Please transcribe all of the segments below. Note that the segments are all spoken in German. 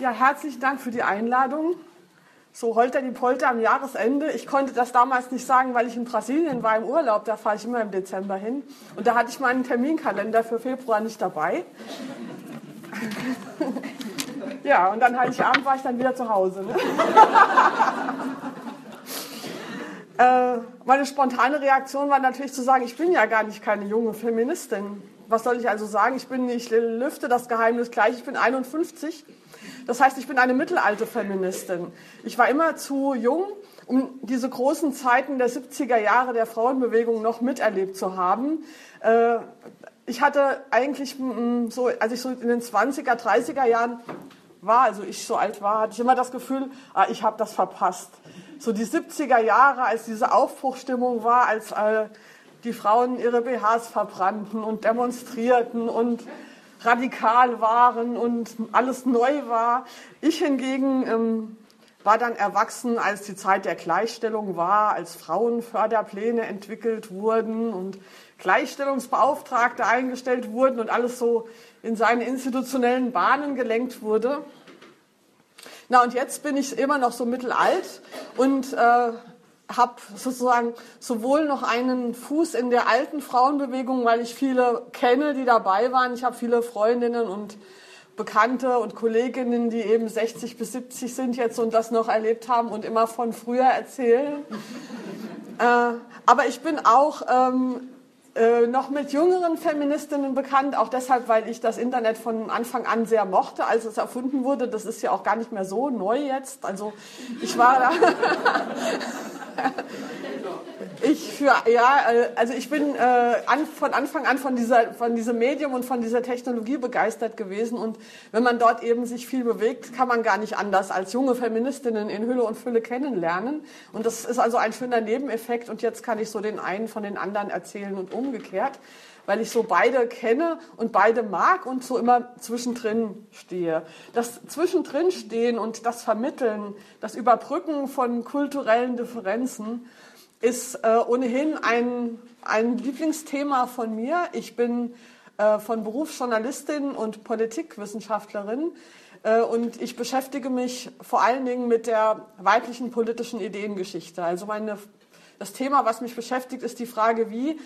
Ja, herzlichen Dank für die Einladung. So holter die Polter am Jahresende. Ich konnte das damals nicht sagen, weil ich in Brasilien war im Urlaub. Da fahre ich immer im Dezember hin. Und da hatte ich meinen Terminkalender für Februar nicht dabei. ja, und dann Heiligabend war ich dann wieder zu Hause. Ne? äh, meine spontane Reaktion war natürlich zu sagen, ich bin ja gar nicht keine junge Feministin. Was soll ich also sagen? Ich bin, ich lüfte das Geheimnis gleich. Ich bin 51 das heißt, ich bin eine mittelalte Feministin. Ich war immer zu jung, um diese großen Zeiten der 70er Jahre der Frauenbewegung noch miterlebt zu haben. Äh, ich hatte eigentlich so, als ich so in den 20er, 30er Jahren war, also ich so alt war, hatte ich immer das Gefühl, ah, ich habe das verpasst. So die 70er Jahre, als diese Aufbruchstimmung war, als äh, die Frauen ihre BHs verbrannten und demonstrierten und radikal waren und alles neu war. Ich hingegen ähm, war dann erwachsen, als die Zeit der Gleichstellung war, als Frauenförderpläne entwickelt wurden und Gleichstellungsbeauftragte eingestellt wurden und alles so in seine institutionellen Bahnen gelenkt wurde. Na und jetzt bin ich immer noch so mittelalt und äh, habe sozusagen sowohl noch einen Fuß in der alten Frauenbewegung, weil ich viele kenne, die dabei waren. Ich habe viele Freundinnen und Bekannte und Kolleginnen, die eben 60 bis 70 sind jetzt und das noch erlebt haben und immer von früher erzählen. äh, aber ich bin auch ähm, äh, noch mit jüngeren Feministinnen bekannt, auch deshalb, weil ich das Internet von Anfang an sehr mochte, als es erfunden wurde. Das ist ja auch gar nicht mehr so neu jetzt. Also ich war da. Ich ja, äh, also ich bin äh, an, von Anfang an von dieser von diesem Medium und von dieser Technologie begeistert gewesen. Und wenn man dort eben sich viel bewegt, kann man gar nicht anders als junge Feministinnen in Hülle und Fülle kennenlernen. Und das ist also ein schöner Nebeneffekt. Und jetzt kann ich so den einen von den anderen erzählen und umgekehrt, weil ich so beide kenne und beide mag und so immer zwischendrin stehe. Das zwischendrin stehen und das Vermitteln, das Überbrücken von kulturellen Differenzen ist äh, ohnehin ein, ein Lieblingsthema von mir. Ich bin äh, von Beruf Journalistin und Politikwissenschaftlerin äh, und ich beschäftige mich vor allen Dingen mit der weiblichen politischen Ideengeschichte. Also meine, das Thema, was mich beschäftigt, ist die Frage, wie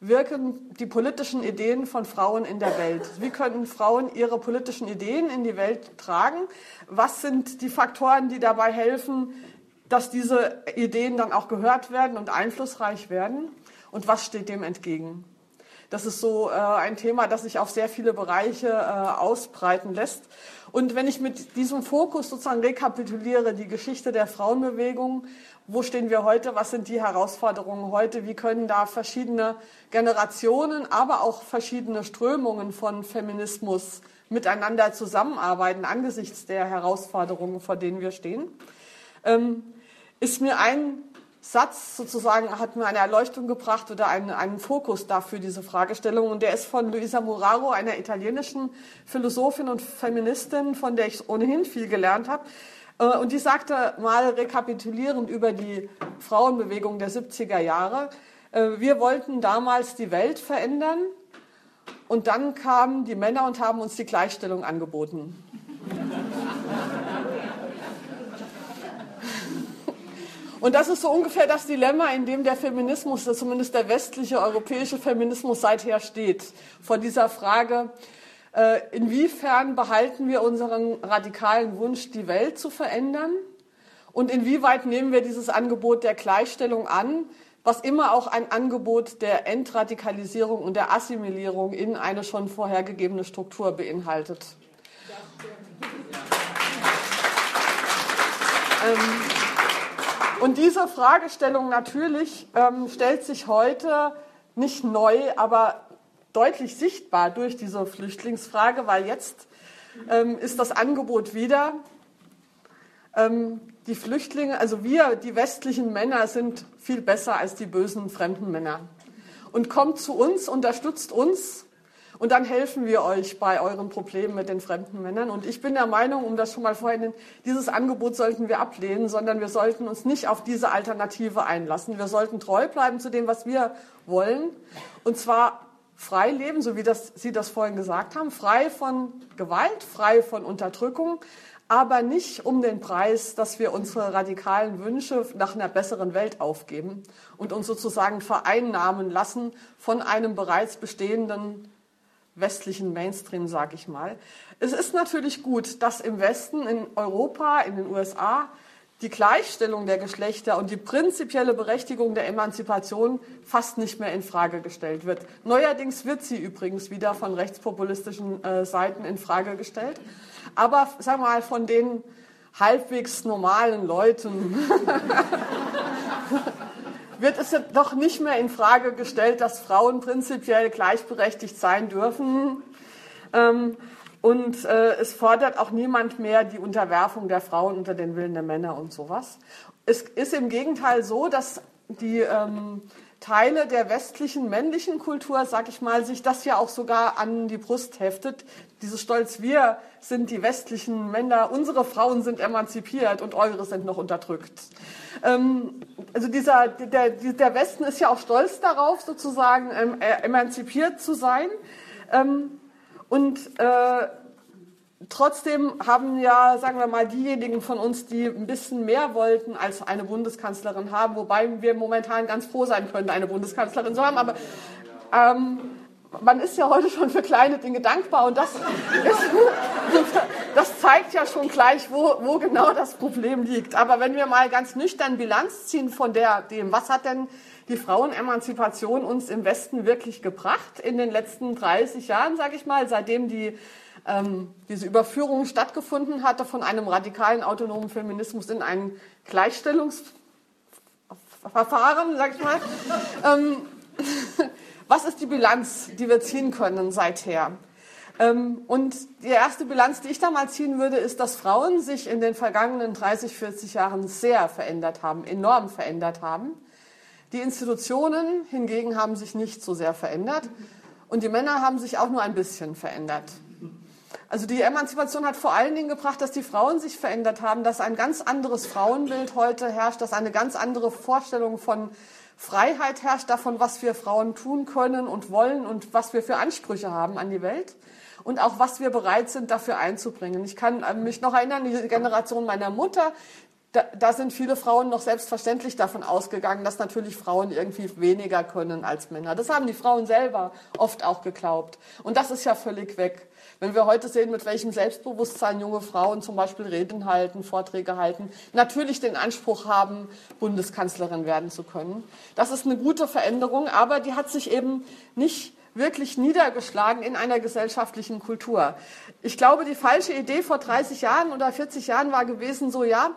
wirken die politischen Ideen von Frauen in der Welt? Wie können Frauen ihre politischen Ideen in die Welt tragen? Was sind die Faktoren, die dabei helfen, dass diese Ideen dann auch gehört werden und einflussreich werden? Und was steht dem entgegen? Das ist so äh, ein Thema, das sich auf sehr viele Bereiche äh, ausbreiten lässt. Und wenn ich mit diesem Fokus sozusagen rekapituliere, die Geschichte der Frauenbewegung, wo stehen wir heute, was sind die Herausforderungen heute, wie können da verschiedene Generationen, aber auch verschiedene Strömungen von Feminismus miteinander zusammenarbeiten angesichts der Herausforderungen, vor denen wir stehen, ähm, ist mir ein Satz sozusagen, hat mir eine Erleuchtung gebracht oder einen, einen Fokus dafür, diese Fragestellung. Und der ist von Luisa Muraro, einer italienischen Philosophin und Feministin, von der ich ohnehin viel gelernt habe. Äh, und die sagte mal rekapitulierend über die Frauenbewegung der 70er Jahre, äh, wir wollten damals die Welt verändern und dann kamen die Männer und haben uns die Gleichstellung angeboten. Und das ist so ungefähr das Dilemma, in dem der Feminismus, zumindest der westliche europäische Feminismus seither steht. Vor dieser Frage, äh, inwiefern behalten wir unseren radikalen Wunsch, die Welt zu verändern? Und inwieweit nehmen wir dieses Angebot der Gleichstellung an, was immer auch ein Angebot der Entradikalisierung und der Assimilierung in eine schon vorhergegebene Struktur beinhaltet? Ähm, und diese Fragestellung natürlich ähm, stellt sich heute nicht neu, aber deutlich sichtbar durch diese Flüchtlingsfrage, weil jetzt ähm, ist das Angebot wieder, ähm, die Flüchtlinge, also wir, die westlichen Männer, sind viel besser als die bösen fremden Männer. Und kommt zu uns, unterstützt uns und dann helfen wir euch bei euren Problemen mit den fremden Männern. Und ich bin der Meinung, um das schon mal vorhin, dieses Angebot sollten wir ablehnen, sondern wir sollten uns nicht auf diese Alternative einlassen. Wir sollten treu bleiben zu dem, was wir wollen. Und zwar frei leben, so wie das, Sie das vorhin gesagt haben, frei von Gewalt, frei von Unterdrückung, aber nicht um den Preis, dass wir unsere radikalen Wünsche nach einer besseren Welt aufgeben und uns sozusagen vereinnahmen lassen von einem bereits bestehenden westlichen Mainstream, sage ich mal. Es ist natürlich gut, dass im Westen, in Europa, in den USA die Gleichstellung der Geschlechter und die prinzipielle Berechtigung der Emanzipation fast nicht mehr in Frage gestellt wird. Neuerdings wird sie übrigens wieder von rechtspopulistischen äh, Seiten in Frage gestellt. Aber sagen mal von den halbwegs normalen Leuten wird es doch nicht mehr in Frage gestellt, dass Frauen prinzipiell gleichberechtigt sein dürfen. Ähm, und äh, es fordert auch niemand mehr die Unterwerfung der Frauen unter den Willen der Männer und sowas. Es ist im Gegenteil so, dass die ähm, Teile der westlichen männlichen Kultur, sag ich mal, sich das ja auch sogar an die Brust heftet. Dieses Stolz, wir sind die westlichen Männer, unsere Frauen sind emanzipiert und eure sind noch unterdrückt. Ähm, also dieser, der, der Westen ist ja auch stolz darauf, sozusagen ähm, emanzipiert zu sein. Ähm, und äh, Trotzdem haben ja, sagen wir mal, diejenigen von uns, die ein bisschen mehr wollten als eine Bundeskanzlerin haben, wobei wir momentan ganz froh sein können, eine Bundeskanzlerin zu haben, aber ähm, man ist ja heute schon für kleine Dinge dankbar und das, ist, das zeigt ja schon gleich, wo, wo genau das Problem liegt. Aber wenn wir mal ganz nüchtern Bilanz ziehen von der, dem, was hat denn die Frauenemanzipation uns im Westen wirklich gebracht in den letzten 30 Jahren, sage ich mal, seitdem die ähm, diese Überführung stattgefunden hatte von einem radikalen autonomen Feminismus in ein Gleichstellungsverfahren, sag ich mal. ähm, was ist die Bilanz, die wir ziehen können seither? Ähm, und die erste Bilanz, die ich da mal ziehen würde, ist, dass Frauen sich in den vergangenen 30, 40 Jahren sehr verändert haben, enorm verändert haben. Die Institutionen hingegen haben sich nicht so sehr verändert und die Männer haben sich auch nur ein bisschen verändert. Also die Emanzipation hat vor allen Dingen gebracht, dass die Frauen sich verändert haben, dass ein ganz anderes Frauenbild heute herrscht, dass eine ganz andere Vorstellung von Freiheit herrscht, davon, was wir Frauen tun können und wollen und was wir für Ansprüche haben an die Welt und auch was wir bereit sind, dafür einzubringen. Ich kann mich noch erinnern, die Generation meiner Mutter, da, da, sind viele Frauen noch selbstverständlich davon ausgegangen, dass natürlich Frauen irgendwie weniger können als Männer. Das haben die Frauen selber oft auch geglaubt. Und das ist ja völlig weg. Wenn wir heute sehen, mit welchem Selbstbewusstsein junge Frauen zum Beispiel Reden halten, Vorträge halten, natürlich den Anspruch haben, Bundeskanzlerin werden zu können. Das ist eine gute Veränderung, aber die hat sich eben nicht wirklich niedergeschlagen in einer gesellschaftlichen Kultur. Ich glaube, die falsche Idee vor 30 Jahren oder 40 Jahren war gewesen, so ja,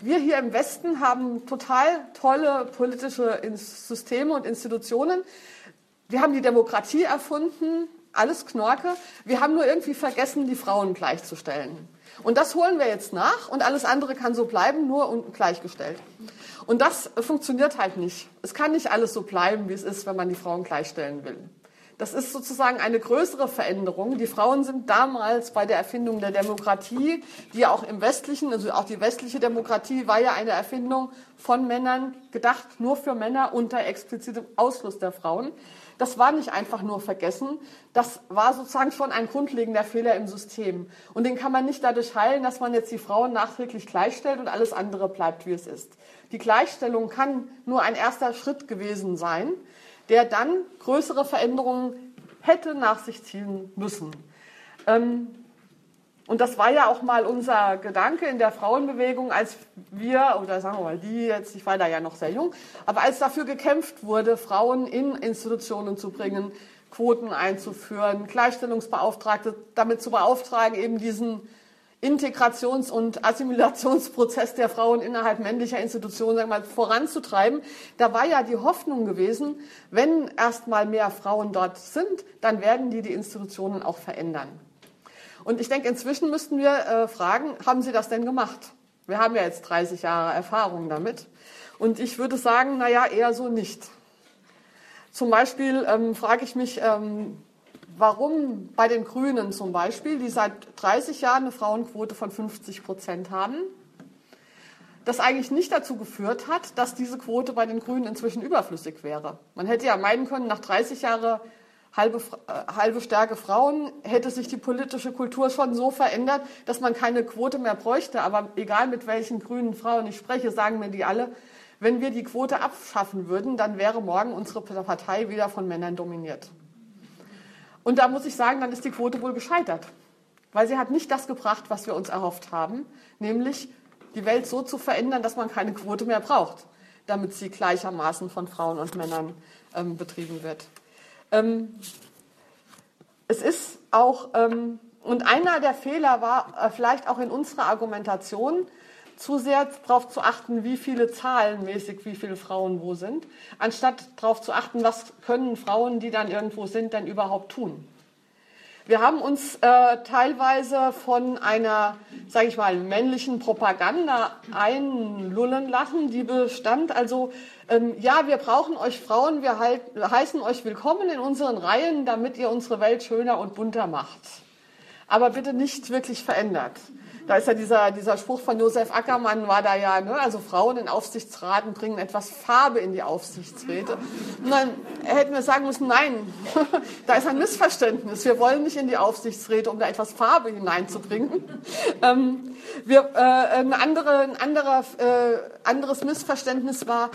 wir hier im Westen haben total tolle politische Systeme und Institutionen. Wir haben die Demokratie erfunden, alles Knorke. Wir haben nur irgendwie vergessen, die Frauen gleichzustellen. Und das holen wir jetzt nach und alles andere kann so bleiben, nur und gleichgestellt. Und das funktioniert halt nicht. Es kann nicht alles so bleiben, wie es ist, wenn man die Frauen gleichstellen will. Das ist sozusagen eine größere Veränderung. Die Frauen sind damals bei der Erfindung der Demokratie, die ja auch im westlichen, also auch die westliche Demokratie war ja eine Erfindung von Männern, gedacht nur für Männer unter explizitem Ausschluss der Frauen. Das war nicht einfach nur vergessen, das war sozusagen schon ein grundlegender Fehler im System. Und den kann man nicht dadurch heilen, dass man jetzt die Frauen nachträglich gleichstellt und alles andere bleibt, wie es ist. Die Gleichstellung kann nur ein erster Schritt gewesen sein, der dann größere Veränderungen hätte nach sich ziehen müssen. Ähm, und das war ja auch mal unser Gedanke in der Frauenbewegung, als wir, oder sagen wir mal die jetzt, ich war da ja noch sehr jung, aber als dafür gekämpft wurde, Frauen in Institutionen zu bringen, Quoten einzuführen, Gleichstellungsbeauftragte damit zu beauftragen, eben diesen Integrations- und Assimilationsprozess der Frauen innerhalb männlicher Institutionen sagen wir mal, voranzutreiben. Da war ja die Hoffnung gewesen, wenn erst mal mehr Frauen dort sind, dann werden die die Institutionen auch verändern. Und ich denke, inzwischen müssten wir äh, fragen, haben Sie das denn gemacht? Wir haben ja jetzt 30 Jahre Erfahrung damit. Und ich würde sagen, na ja, eher so nicht. Zum Beispiel ähm, frage ich mich, ähm, warum bei den Grünen zum Beispiel, die seit 30 Jahren eine Frauenquote von 50 Prozent haben, das eigentlich nicht dazu geführt hat, dass diese Quote bei den Grünen inzwischen überflüssig wäre. Man hätte ja meinen können, nach 30 Jahren halbe, äh, halbe Stärke Frauen, hätte sich die politische Kultur schon so verändert, dass man keine Quote mehr bräuchte. Aber egal mit welchen grünen Frauen ich spreche, sagen mir die alle, wenn wir die Quote abschaffen würden, dann wäre morgen unsere Partei wieder von Männern dominiert. Und da muss ich sagen, dann ist die Quote wohl gescheitert. Weil sie hat nicht das gebracht, was wir uns erhofft haben, nämlich die Welt so zu verändern, dass man keine Quote mehr braucht, damit sie gleichermaßen von Frauen und Männern ähm, betrieben wird. Ähm, es ist auch, ähm, und einer der Fehler war äh, vielleicht auch in unserer Argumentation, zu sehr darauf zu achten, wie viele zahlenmäßig, wie viele Frauen wo sind, anstatt darauf zu achten, was können Frauen, die dann irgendwo sind, denn überhaupt tun. Wir haben uns äh, teilweise von einer, sage ich mal, männlichen Propaganda einlullen lassen, die bestand also, ähm, ja, wir brauchen euch Frauen, wir halt, heißen euch willkommen in unseren Reihen, damit ihr unsere Welt schöner und bunter macht. Aber bitte nicht wirklich verändert. Da ist ja dieser, dieser Spruch von Josef Ackermann, war da ja, ne? also Frauen in Aufsichtsraten bringen etwas Farbe in die Aufsichtsräte. Und dann hätten wir sagen müssen, nein, da ist ein Missverständnis. Wir wollen nicht in die Aufsichtsräte, um da etwas Farbe hineinzubringen. Ähm, wir, äh, ein, andere, ein anderer, äh, anderes Missverständnis war,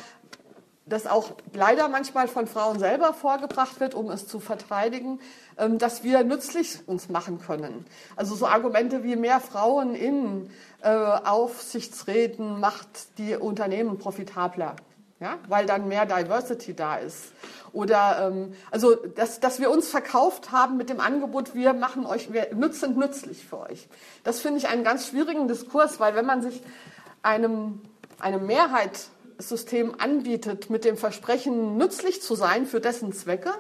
das auch leider manchmal von Frauen selber vorgebracht wird, um es zu verteidigen, ähm, dass wir nützlich uns machen können. Also so Argumente wie mehr Frauen in äh, Aufsichtsräten macht die Unternehmen profitabler, ja, weil dann mehr Diversity da ist. Oder ähm, also dass, dass wir uns verkauft haben mit dem Angebot, wir machen euch, wir sind nützlich für euch. Das finde ich einen ganz schwierigen Diskurs, weil wenn man sich einem eine Mehrheit System anbietet, mit dem Versprechen, nützlich zu sein für dessen Zwecke,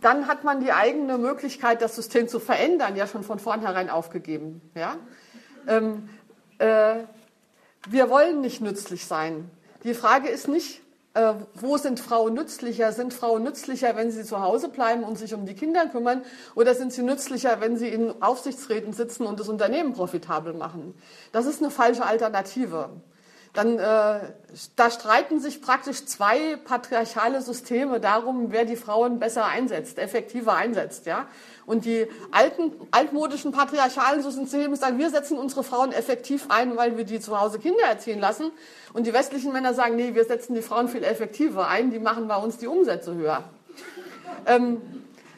dann hat man die eigene Möglichkeit, das System zu verändern, ja schon von vornherein aufgegeben. Ja? Ähm, äh, wir wollen nicht nützlich sein. Die Frage ist nicht, äh, wo sind Frauen nützlicher? Sind Frauen nützlicher, wenn sie zu Hause bleiben und sich um die Kinder kümmern? Oder sind sie nützlicher, wenn sie in Aufsichtsräten sitzen und das Unternehmen profitabel machen? Das ist eine falsche Alternative dann äh, da streiten sich praktisch zwei patriarchale Systeme darum, wer die Frauen besser einsetzt, effektiver einsetzt, ja. Und die alten, altmodischen patriarchalen Systeme sagen, wir setzen unsere Frauen effektiv ein, weil wir die zu Hause Kinder erziehen lassen. Und die westlichen Männer sagen, nee, wir setzen die Frauen viel effektiver ein, die machen bei uns die Umsätze höher. Ähm,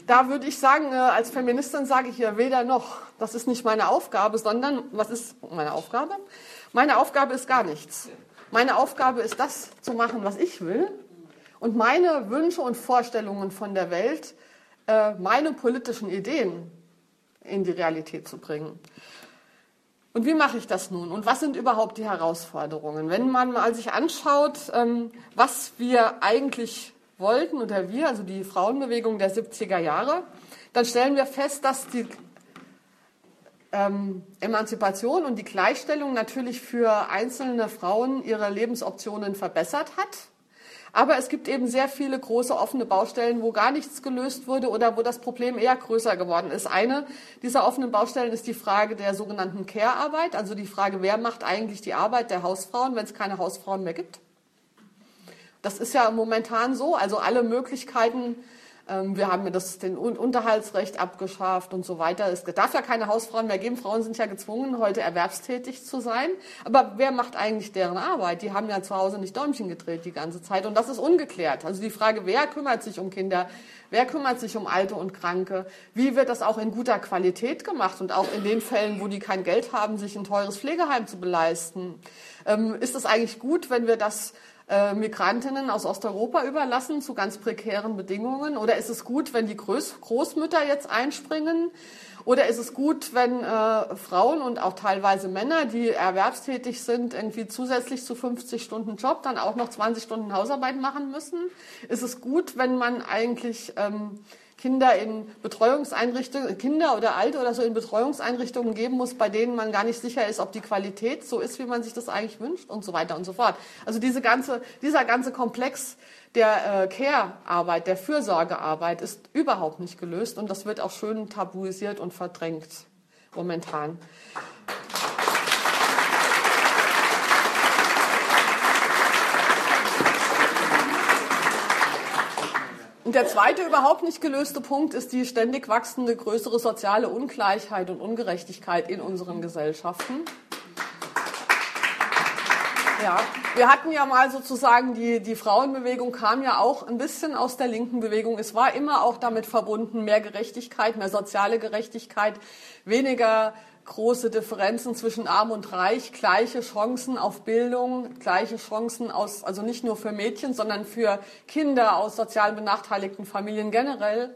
da würde ich sagen, äh, als Feministin sage ich ja weder noch. Das ist nicht meine Aufgabe, sondern was ist meine Aufgabe? Meine Aufgabe ist gar nichts. Meine Aufgabe ist das zu machen, was ich will und meine Wünsche und Vorstellungen von der Welt, äh, meine politischen Ideen in die Realität zu bringen. Und wie mache ich das nun? Und was sind überhaupt die Herausforderungen? Wenn man mal sich anschaut, ähm, was wir eigentlich wollten oder wir, also die Frauenbewegung der 70er Jahre, dann stellen wir fest, dass die ähm, Emanzipation und die Gleichstellung natürlich für einzelne Frauen ihre Lebensoptionen verbessert hat. Aber es gibt eben sehr viele große offene Baustellen, wo gar nichts gelöst wurde oder wo das Problem eher größer geworden ist. Eine dieser offenen Baustellen ist die Frage der sogenannten Care-Arbeit, also die Frage, wer macht eigentlich die Arbeit der Hausfrauen, wenn es keine Hausfrauen mehr gibt. Das ist ja momentan so, also alle Möglichkeiten, wir haben das, den Unterhaltsrecht abgeschafft und so weiter. Es darf ja keine Hausfrauen mehr geben. Frauen sind ja gezwungen, heute erwerbstätig zu sein. Aber wer macht eigentlich deren Arbeit? Die haben ja zu Hause nicht Däumchen gedreht die ganze Zeit. Und das ist ungeklärt. Also die Frage, wer kümmert sich um Kinder? Wer kümmert sich um Alte und Kranke? Wie wird das auch in guter Qualität gemacht und auch in den Fällen, wo die kein Geld haben, sich ein teures Pflegeheim zu beleisten? Ähm, ist es eigentlich gut, wenn wir das äh, Migrantinnen aus Osteuropa überlassen zu ganz prekären Bedingungen? Oder ist es gut, wenn die Groß Großmütter jetzt einspringen? Oder ist es gut, wenn äh, Frauen und auch teilweise Männer, die erwerbstätig sind, irgendwie zusätzlich zu 50 Stunden Job dann auch noch 20 Stunden Hausarbeit machen müssen? Ist es gut, wenn man eigentlich ähm, Kinder in Betreuungseinrichtungen, Kinder oder Alte oder so in Betreuungseinrichtungen geben muss, bei denen man gar nicht sicher ist, ob die Qualität so ist, wie man sich das eigentlich wünscht und so weiter und so fort. Also diese ganze, dieser ganze Komplex der äh, Care-Arbeit, der Fürsorgearbeit ist überhaupt nicht gelöst und das wird auch schön tabuisiert und verdrängt momentan. Und der zweite überhaupt nicht gelöste Punkt ist die ständig wachsende größere soziale Ungleichheit und Ungerechtigkeit in unseren Gesellschaften. Ja, wir hatten ja mal sozusagen, die, die Frauenbewegung kam ja auch ein bisschen aus der linken Bewegung. Es war immer auch damit verbunden, mehr Gerechtigkeit, mehr soziale Gerechtigkeit, weniger große Differenzen zwischen Arm und Reich, gleiche Chancen auf Bildung, gleiche Chancen aus, also nicht nur für Mädchen, sondern für Kinder aus sozial benachteiligten Familien generell.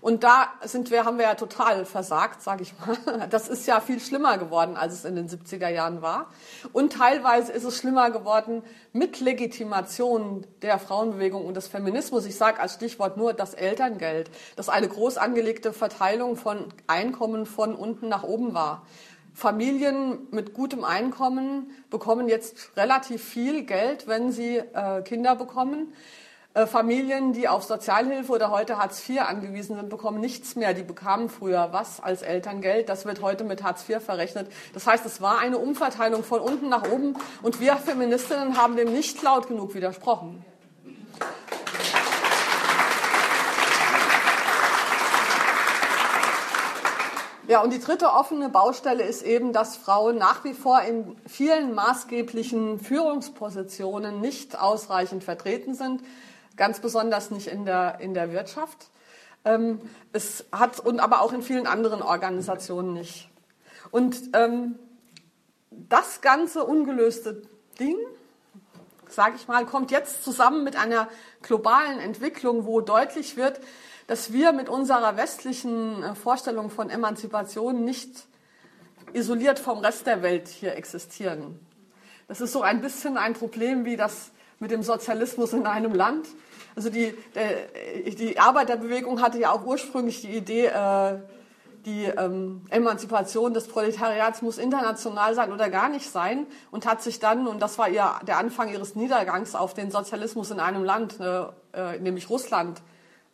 Und da sind wir, haben wir ja total versagt, sage ich mal. Das ist ja viel schlimmer geworden, als es in den 70er Jahren war. Und teilweise ist es schlimmer geworden mit Legitimation der Frauenbewegung und des Feminismus. Ich sage als Stichwort nur das Elterngeld, das eine groß angelegte Verteilung von Einkommen von unten nach oben war. Familien mit gutem Einkommen bekommen jetzt relativ viel Geld, wenn sie äh, Kinder bekommen. Äh, Familien, die auf Sozialhilfe oder heute Hartz IV angewiesen sind, bekommen nichts mehr. Die bekamen früher was als Elterngeld. Das wird heute mit Hartz IV verrechnet. Das heißt, es war eine Umverteilung von unten nach oben und wir Feministinnen haben dem nicht laut genug widersprochen. Ja, und die dritte offene Baustelle ist eben, dass Frauen nach wie vor in vielen maßgeblichen Führungspositionen nicht ausreichend vertreten sind ganz besonders nicht in der, in der Wirtschaft. Ähm, es hat, und aber auch in vielen anderen Organisationen nicht. Und ähm, das ganze ungelöste Ding, sage ich mal, kommt jetzt zusammen mit einer globalen Entwicklung, wo deutlich wird, dass wir mit unserer westlichen äh, Vorstellung von Emanzipation nicht isoliert vom Rest der Welt hier existieren. Das ist so ein bisschen ein Problem wie das mit dem Sozialismus in einem Land. Also die, der, die Arbeiterbewegung hatte ja auch ursprünglich die Idee, äh, die ähm, Emanzipation des Proletariats muss international sein oder gar nicht sein und hat sich dann, und das war ihr, der Anfang ihres Niedergangs, auf den Sozialismus in einem Land, äh, nämlich Russland,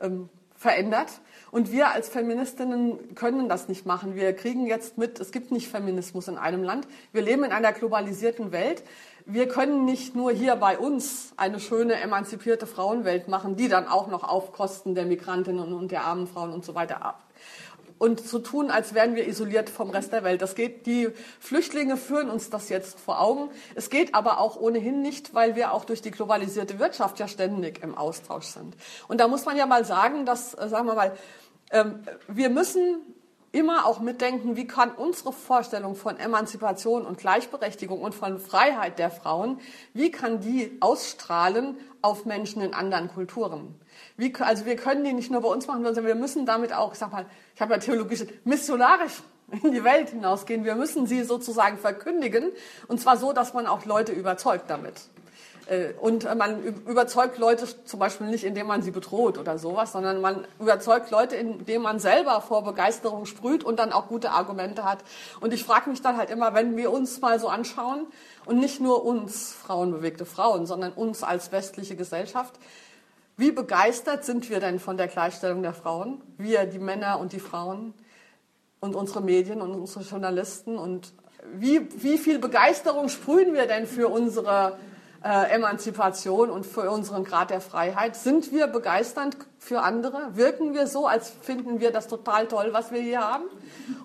ähm, verändert. Und wir als Feministinnen können das nicht machen. Wir kriegen jetzt mit, es gibt nicht Feminismus in einem Land. Wir leben in einer globalisierten Welt wir können nicht nur hier bei uns eine schöne emanzipierte Frauenwelt machen, die dann auch noch auf Kosten der Migrantinnen und der armen Frauen und so weiter ab. Und zu tun, als wären wir isoliert vom Rest der Welt. Das geht, die Flüchtlinge führen uns das jetzt vor Augen. Es geht aber auch ohnehin nicht, weil wir auch durch die globalisierte Wirtschaft ja ständig im Austausch sind. Und da muss man ja mal sagen, dass, äh, sagen wir mal, ähm, wir müssen immer auch mitdenken, wie kann unsere Vorstellung von Emanzipation und Gleichberechtigung und von Freiheit der Frauen, wie kann die ausstrahlen auf Menschen in anderen Kulturen? Wie, also wir können die nicht nur bei uns machen, sondern wir müssen damit auch, ich sag mal, ich habe ja theologisch, missionarisch in die Welt hinausgehen. Wir müssen sie sozusagen verkündigen und zwar so, dass man auch Leute überzeugt damit. Äh, und man überzeugt Leute zum Beispiel nicht, indem man sie bedroht oder sowas, sondern man überzeugt Leute, indem man selber vor Begeisterung sprüht und dann auch gute Argumente hat. Und ich frage mich dann halt immer, wenn wir uns mal so anschauen und nicht nur uns frauenbewegte Frauen, sondern uns als westliche Gesellschaft, wie begeistert sind wir denn von der Gleichstellung der Frauen? Wir, die Männer und die Frauen und unsere Medien und unsere Journalisten und wie, wie viel Begeisterung sprühen wir denn für unsere äh, Emanzipation und für unseren Grad der Freiheit? Sind wir begeisternd für andere? Wirken wir so, als finden wir das total toll, was wir hier haben?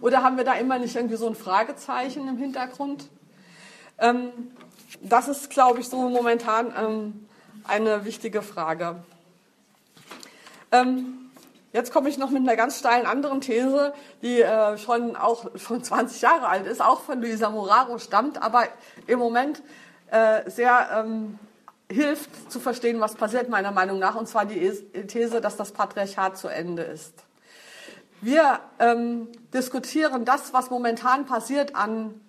Oder haben wir da immer nicht irgendwie so ein Fragezeichen im Hintergrund? Ähm, das ist, glaube ich, so momentan ähm, eine wichtige Frage. Ähm, Jetzt komme ich noch mit einer ganz steilen anderen These, die äh, schon auch schon 20 Jahre alt ist, auch von Luisa Moraro stammt, aber im Moment äh, sehr ähm, hilft zu verstehen, was passiert meiner Meinung nach, und zwar die These, dass das Patriarchat zu Ende ist. Wir ähm, diskutieren das, was momentan passiert an,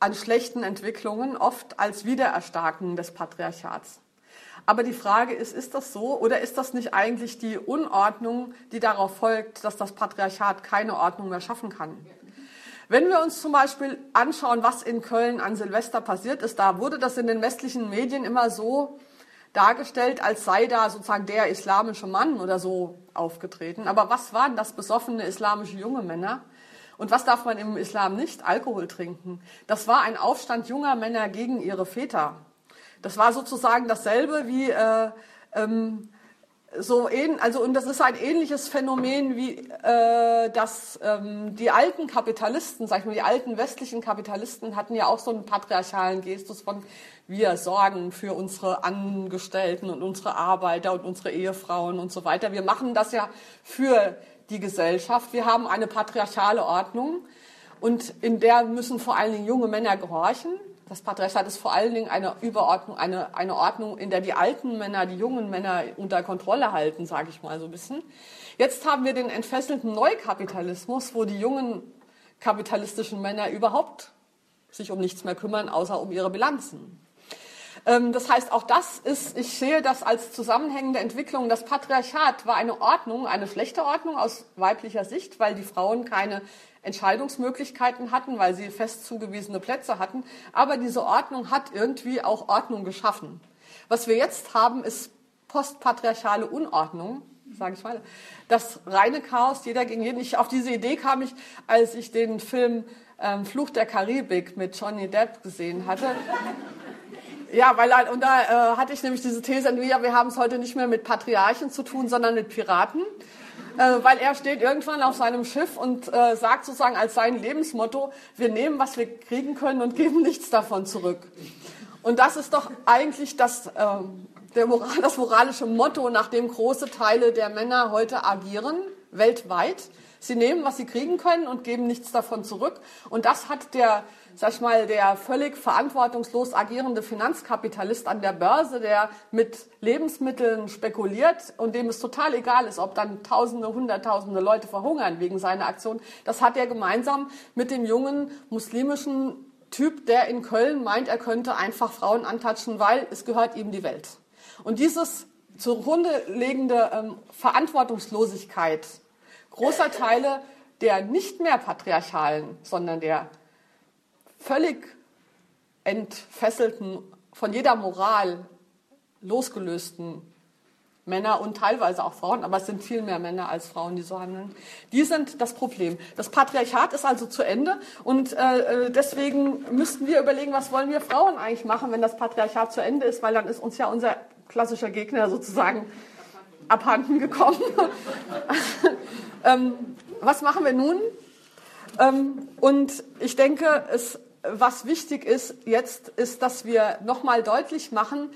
an schlechten Entwicklungen, oft als Wiedererstarken des Patriarchats. Aber die Frage ist, ist das so oder ist das nicht eigentlich die Unordnung, die darauf folgt, dass das Patriarchat keine Ordnung mehr schaffen kann? Wenn wir uns zum Beispiel anschauen, was in Köln an Silvester passiert ist, da wurde das in den westlichen Medien immer so dargestellt, als sei da sozusagen der islamische Mann oder so aufgetreten. Aber was waren das besoffene islamische junge Männer? Und was darf man im Islam nicht? Alkohol trinken. Das war ein Aufstand junger Männer gegen ihre Väter. Das war sozusagen dasselbe wie äh, ähm, so ähn, also und das ist ein ähnliches Phänomen wie äh, dass ähm, die alten Kapitalisten, sag ich mal, die alten westlichen Kapitalisten hatten ja auch so einen patriarchalen Gestus von wir sorgen für unsere Angestellten und unsere Arbeiter und unsere Ehefrauen und so weiter. Wir machen das ja für die Gesellschaft. Wir haben eine patriarchale Ordnung und in der müssen vor allen Dingen junge Männer gehorchen. Das Patriarchat ist vor allen Dingen eine Überordnung, eine, eine Ordnung, in der die alten Männer, die jungen Männer unter Kontrolle halten, sage ich mal so ein bisschen. Jetzt haben wir den entfesselten Neukapitalismus, wo die jungen kapitalistischen Männer überhaupt sich um nichts mehr kümmern, außer um ihre Bilanzen. Ähm, das heißt, auch das ist, ich sehe das als zusammenhängende Entwicklung. Das Patriarchat war eine Ordnung, eine schlechte Ordnung aus weiblicher Sicht, weil die Frauen keine Entscheidungsmöglichkeiten hatten, weil sie fest zugewiesene Plätze hatten. Aber diese Ordnung hat irgendwie auch Ordnung geschaffen. Was wir jetzt haben, ist postpatriarchale Unordnung, sage ich mal. Das reine Chaos, jeder gegen jeden. Ich, auf diese Idee kam ich, als ich den Film ähm, Fluch der Karibik mit Johnny Depp gesehen hatte. Ja, weil und da äh, hatte ich nämlich diese These, wir haben es heute nicht mehr mit Patriarchen zu tun, sondern mit Piraten äh, weil er steht irgendwann auf seinem Schiff und äh, sagt sozusagen als sein Lebensmotto, wir nehmen, was wir kriegen können und geben nichts davon zurück. Und das ist doch eigentlich das, äh, der Moral, das moralische Motto, nach dem große Teile der Männer heute agieren, weltweit. Sie nehmen, was sie kriegen können und geben nichts davon zurück. Und das hat der sag ich mal, der völlig verantwortungslos agierende Finanzkapitalist an der Börse, der mit Lebensmitteln spekuliert und dem es total egal ist, ob dann Tausende, Hunderttausende Leute verhungern wegen seiner Aktion, das hat er gemeinsam mit dem jungen muslimischen Typ, der in Köln meint, er könnte einfach Frauen antatschen, weil es gehört ihm die Welt. Und dieses zugrunde legende ähm, Verantwortungslosigkeit großer Teile der nicht mehr patriarchalen, sondern der völlig entfesselten, von jeder Moral losgelösten Männer und teilweise auch Frauen, aber es sind viel mehr Männer als Frauen, die so handeln. Die sind das Problem. Das Patriarchat ist also zu Ende und äh, äh, deswegen müssten wir überlegen, was wollen wir Frauen eigentlich machen, wenn das Patriarchat zu Ende ist, weil dann ist uns ja unser klassischer Gegner sozusagen abhanden gekommen. ähm, was machen wir nun? Ähm, und ich denke, es was wichtig ist jetzt, ist, dass wir nochmal deutlich machen,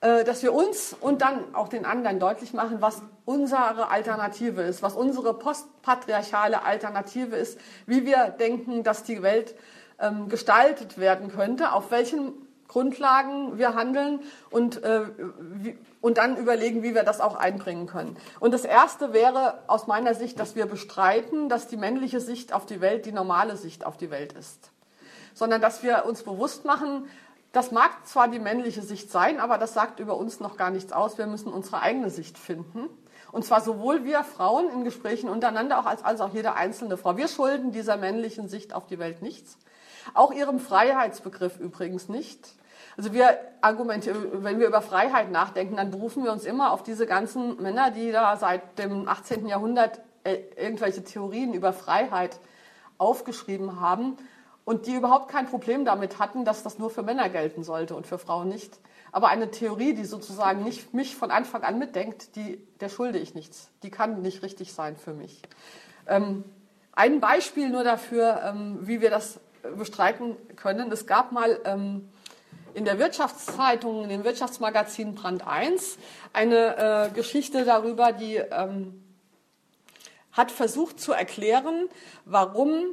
äh, dass wir uns und dann auch den anderen deutlich machen, was unsere Alternative ist, was unsere postpatriarchale Alternative ist, wie wir denken, dass die Welt ähm, gestaltet werden könnte, auf welchen Grundlagen wir handeln und, äh, und dann überlegen, wie wir das auch einbringen können. Und das Erste wäre aus meiner Sicht, dass wir bestreiten, dass die männliche Sicht auf die Welt die normale Sicht auf die Welt ist sondern dass wir uns bewusst machen, das mag zwar die männliche Sicht sein, aber das sagt über uns noch gar nichts aus. Wir müssen unsere eigene Sicht finden. Und zwar sowohl wir Frauen in Gesprächen untereinander als, als auch jede einzelne Frau. Wir schulden dieser männlichen Sicht auf die Welt nichts. Auch ihrem Freiheitsbegriff übrigens nicht. Also wir argumentieren, wenn wir über Freiheit nachdenken, dann berufen wir uns immer auf diese ganzen Männer, die da seit dem 18. Jahrhundert äh, irgendwelche Theorien über Freiheit aufgeschrieben haben und die überhaupt kein Problem damit hatten, dass das nur für Männer gelten sollte und für Frauen nicht. Aber eine Theorie, die sozusagen nicht mich von Anfang an mitdenkt, die, der schulde ich nichts. Die kann nicht richtig sein für mich. Ähm, ein Beispiel nur dafür, ähm, wie wir das bestreiten können. Es gab mal ähm, in der Wirtschaftszeitung, in dem Wirtschaftsmagazin Brand 1, eine äh, Geschichte darüber, die ähm, hat versucht zu erklären, warum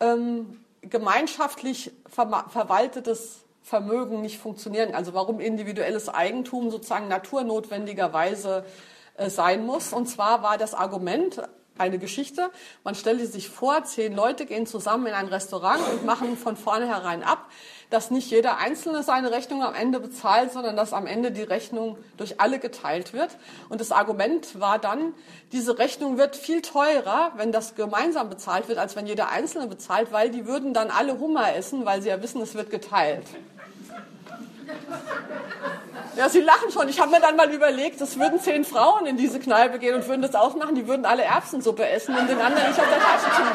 ähm, gemeinschaftlich ver verwaltetes Vermögen nicht funktionieren. Also warum individuelles Eigentum sozusagen naturnotwendigerweise äh, sein muss. Und zwar war das Argument eine Geschichte. Man stellte sich vor, zehn Leute gehen zusammen in ein Restaurant und machen von vornherein ab, dass nicht jeder Einzelne seine Rechnung am Ende bezahlt, sondern dass am Ende die Rechnung durch alle geteilt wird. Und das Argument war dann, diese Rechnung wird viel teurer, wenn das gemeinsam bezahlt wird, als wenn jeder Einzelne bezahlt, weil die würden dann alle Hummer essen, weil sie ja wissen, es wird geteilt. Ja, Sie lachen schon. Ich habe mir dann mal überlegt, es würden zehn Frauen in diese Kneipe gehen und würden das auch machen. Die würden alle Erbsensuppe essen und den anderen nicht auf der Tasche tun.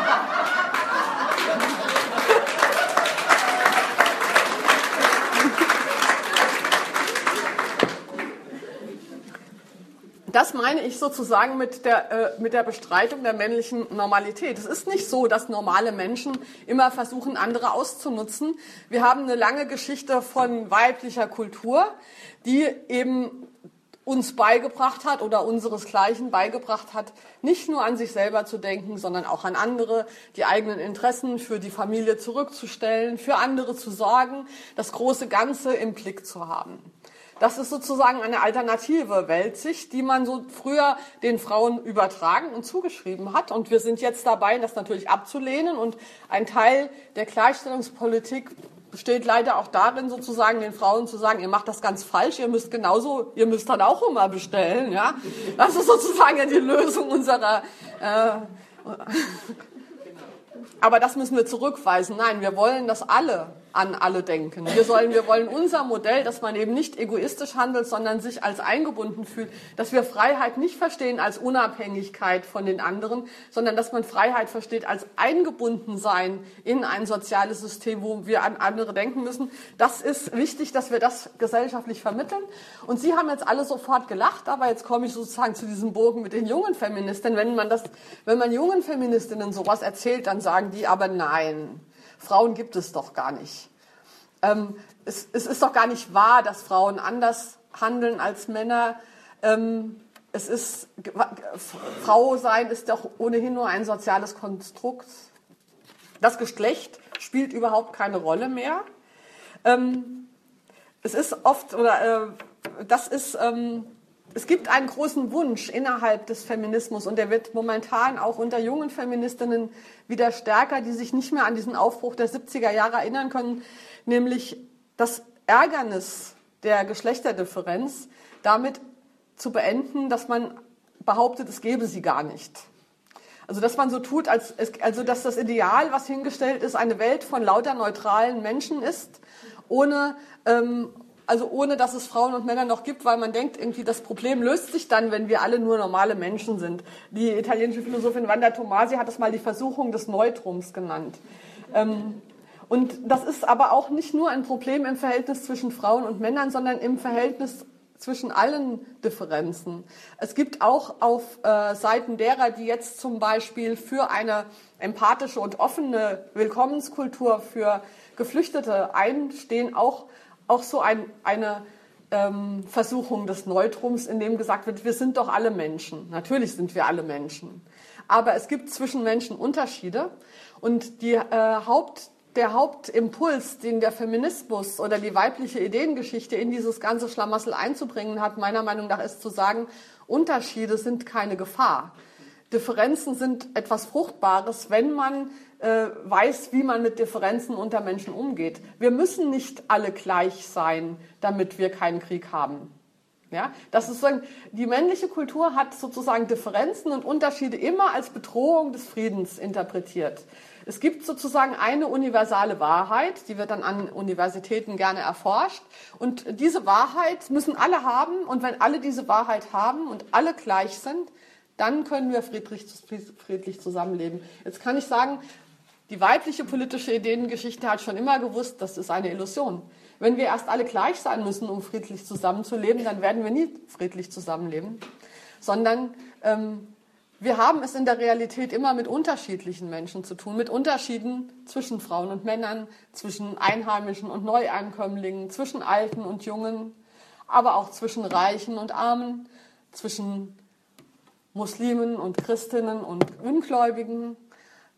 Das meine ich sozusagen mit der, äh, mit der Bestreitung der männlichen Normalität. Es ist nicht so, dass normale Menschen immer versuchen, andere auszunutzen. Wir haben eine lange Geschichte von weiblicher Kultur, die eben uns beigebracht hat oder unseresgleichen beigebracht hat, nicht nur an sich selber zu denken, sondern auch an andere, die eigenen Interessen für die Familie zurückzustellen, für andere zu sorgen, das große Ganze im Blick zu haben. Das ist sozusagen eine alternative Weltsicht, die man so früher den Frauen übertragen und zugeschrieben hat. Und wir sind jetzt dabei, das natürlich abzulehnen. Und ein Teil der Gleichstellungspolitik besteht leider auch darin, sozusagen den Frauen zu sagen, ihr macht das ganz falsch, ihr müsst genauso, ihr müsst dann auch immer bestellen. Ja? Das ist sozusagen die Lösung unserer. Äh, aber das müssen wir zurückweisen. Nein, wir wollen, dass alle an alle denken. Wir, sollen, wir wollen unser Modell, dass man eben nicht egoistisch handelt, sondern sich als eingebunden fühlt, dass wir Freiheit nicht verstehen als Unabhängigkeit von den anderen, sondern dass man Freiheit versteht als eingebunden sein in ein soziales System, wo wir an andere denken müssen. Das ist wichtig, dass wir das gesellschaftlich vermitteln. Und Sie haben jetzt alle sofort gelacht, aber jetzt komme ich sozusagen zu diesem Bogen mit den jungen Feministinnen. Wenn man das, wenn man jungen Feministinnen sowas erzählt, dann sagen die aber nein Frauen gibt es doch gar nicht. Ähm, es, es, ist doch gar nicht wahr, dass Frauen anders handeln als Männer. Ähm, es ist, Frau sein ist doch ohnehin nur ein soziales Konstrukt. Das Geschlecht spielt überhaupt keine Rolle mehr. Ähm, es ist oft, oder äh, das ist, ähm, es gibt einen großen Wunsch innerhalb des Feminismus und der wird momentan auch unter jungen Feministinnen wieder stärker, die sich nicht mehr an diesen Aufbruch der 70er Jahre erinnern können, nämlich das Ärgernis der Geschlechterdifferenz damit zu beenden, dass man behauptet, es gäbe sie gar nicht. Also dass man so tut, als es, also dass das Ideal, was hingestellt ist, eine Welt von lauter neutralen Menschen ist, ohne ähm, also ohne dass es Frauen und Männer noch gibt, weil man denkt, irgendwie das Problem löst sich dann, wenn wir alle nur normale Menschen sind. Die italienische Philosophin Wanda Tomasi hat das mal die Versuchung des Neutrums genannt. Ähm, und das ist aber auch nicht nur ein Problem im Verhältnis zwischen Frauen und Männern, sondern im Verhältnis zwischen allen Differenzen. Es gibt auch auf äh, Seiten derer, die jetzt zum Beispiel für eine empathische und offene Willkommenskultur für Geflüchtete einstehen, auch auch so ein, eine ähm, Versuchung des Neutrums, in dem gesagt wird, wir sind doch alle Menschen. Natürlich sind wir alle Menschen. Aber es gibt zwischen Menschen Unterschiede. Und die, äh, Haupt, der Hauptimpuls, den der Feminismus oder die weibliche Ideengeschichte in dieses ganze Schlamassel einzubringen hat, meiner Meinung nach ist zu sagen, Unterschiede sind keine Gefahr. Differenzen sind etwas Fruchtbares, wenn man äh, weiß, wie man mit Differenzen unter Menschen umgeht. Wir müssen nicht alle gleich sein, damit wir keinen Krieg haben. Ja, das ist sozusagen, die männliche Kultur hat sozusagen Differenzen und Unterschiede immer als Bedrohung des Friedens interpretiert. Es gibt sozusagen eine universale Wahrheit, die wird dann an Universitäten gerne erforscht. Und diese Wahrheit müssen alle haben. Und wenn alle diese Wahrheit haben und alle gleich sind, dann können wir friedlich, friedlich zusammenleben. Jetzt kann ich sagen, die weibliche politische Ideengeschichte hat schon immer gewusst, das ist eine Illusion. Wenn wir erst alle gleich sein müssen, um friedlich zusammenzuleben, dann werden wir nie friedlich zusammenleben, sondern ähm, wir haben es in der Realität immer mit unterschiedlichen Menschen zu tun, mit Unterschieden zwischen Frauen und Männern, zwischen Einheimischen und Neueinkömmlingen, zwischen Alten und Jungen, aber auch zwischen Reichen und Armen, zwischen Muslimen und Christinnen und Ungläubigen,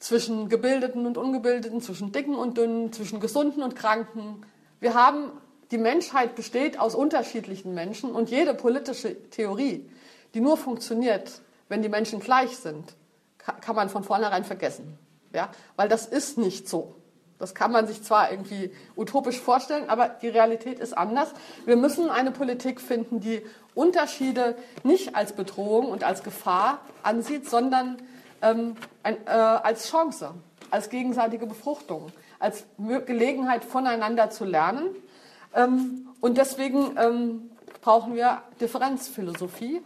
zwischen Gebildeten und Ungebildeten, zwischen Dicken und Dünnen, zwischen Gesunden und Kranken. Wir haben, die Menschheit besteht aus unterschiedlichen Menschen und jede politische Theorie, die nur funktioniert, wenn die Menschen gleich sind, kann man von vornherein vergessen. Ja? Weil das ist nicht so. Das kann man sich zwar irgendwie utopisch vorstellen, aber die Realität ist anders. Wir müssen eine Politik finden, die Unterschiede nicht als Bedrohung und als Gefahr ansieht, sondern ähm, ein, äh, als Chance, als gegenseitige Befruchtung, als Gelegenheit voneinander zu lernen. Ähm, und deswegen ähm, brauchen wir Differenzphilosophie.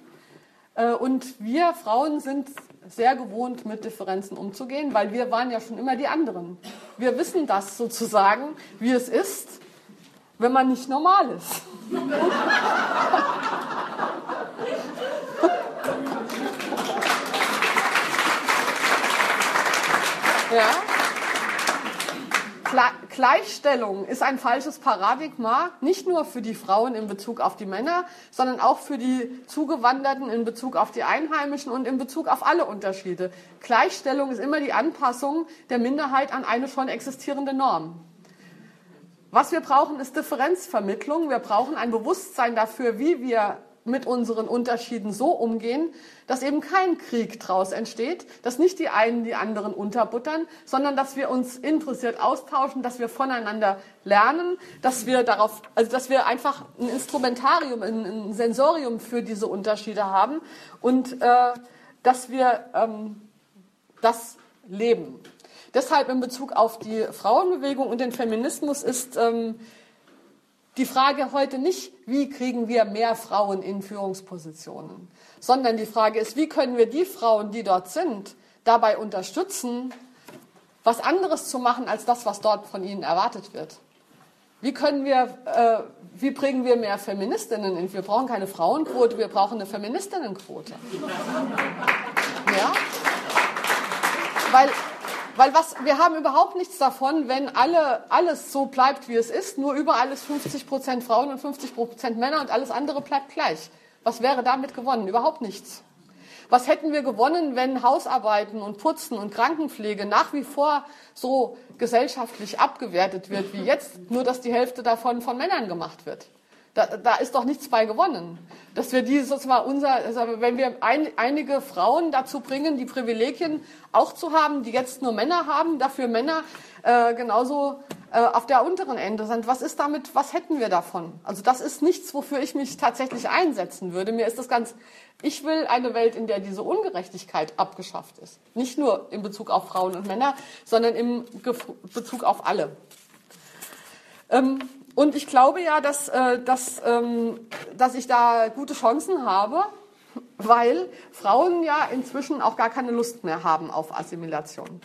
Äh, und wir Frauen sind sehr gewohnt, mit Differenzen umzugehen, weil wir waren ja schon immer die anderen. Wir wissen das sozusagen, wie es ist, wenn man nicht normal ist. Ja. Gleichstellung ist ein falsches Paradigma, nicht nur für die Frauen in Bezug auf die Männer, sondern auch für die Zugewanderten in Bezug auf die Einheimischen und in Bezug auf alle Unterschiede. Gleichstellung ist immer die Anpassung der Minderheit an eine schon existierende Norm. Was wir brauchen, ist Differenzvermittlung. Wir brauchen ein Bewusstsein dafür, wie wir mit unseren Unterschieden so umgehen, dass eben kein Krieg draus entsteht, dass nicht die einen die anderen unterbuttern, sondern dass wir uns interessiert austauschen, dass wir voneinander lernen, dass wir darauf, also dass wir einfach ein Instrumentarium, ein, ein Sensorium für diese Unterschiede haben und äh, dass wir ähm, das leben. Deshalb in Bezug auf die Frauenbewegung und den Feminismus ist ähm, die Frage heute nicht, wie kriegen wir mehr Frauen in Führungspositionen, sondern die Frage ist, wie können wir die Frauen, die dort sind, dabei unterstützen, was anderes zu machen als das, was dort von ihnen erwartet wird. Wie können wir, äh, wie bringen wir mehr Feministinnen in? Wir brauchen keine Frauenquote, wir brauchen eine Feministinnenquote. Ja? Weil weil was, wir haben überhaupt nichts davon, wenn alle, alles so bleibt, wie es ist. Nur überall ist 50 Prozent Frauen und 50 Prozent Männer und alles andere bleibt gleich. Was wäre damit gewonnen? Überhaupt nichts. Was hätten wir gewonnen, wenn Hausarbeiten und Putzen und Krankenpflege nach wie vor so gesellschaftlich abgewertet wird wie jetzt, nur dass die Hälfte davon von Männern gemacht wird? Da, da ist doch nichts bei gewonnen. Dass wir dieses mal unser, also wenn wir ein, einige Frauen dazu bringen, die Privilegien auch zu haben, die jetzt nur Männer haben, dafür Männer äh, genauso äh, auf der unteren Ende sind. Was ist damit, was hätten wir davon? Also das ist nichts, wofür ich mich tatsächlich einsetzen würde. Mir ist das ganz, ich will eine Welt, in der diese Ungerechtigkeit abgeschafft ist. Nicht nur in Bezug auf Frauen und Männer, sondern im Bezug auf alle. Ähm, und ich glaube ja, dass, äh, dass, ähm, dass ich da gute Chancen habe, weil Frauen ja inzwischen auch gar keine Lust mehr haben auf Assimilation.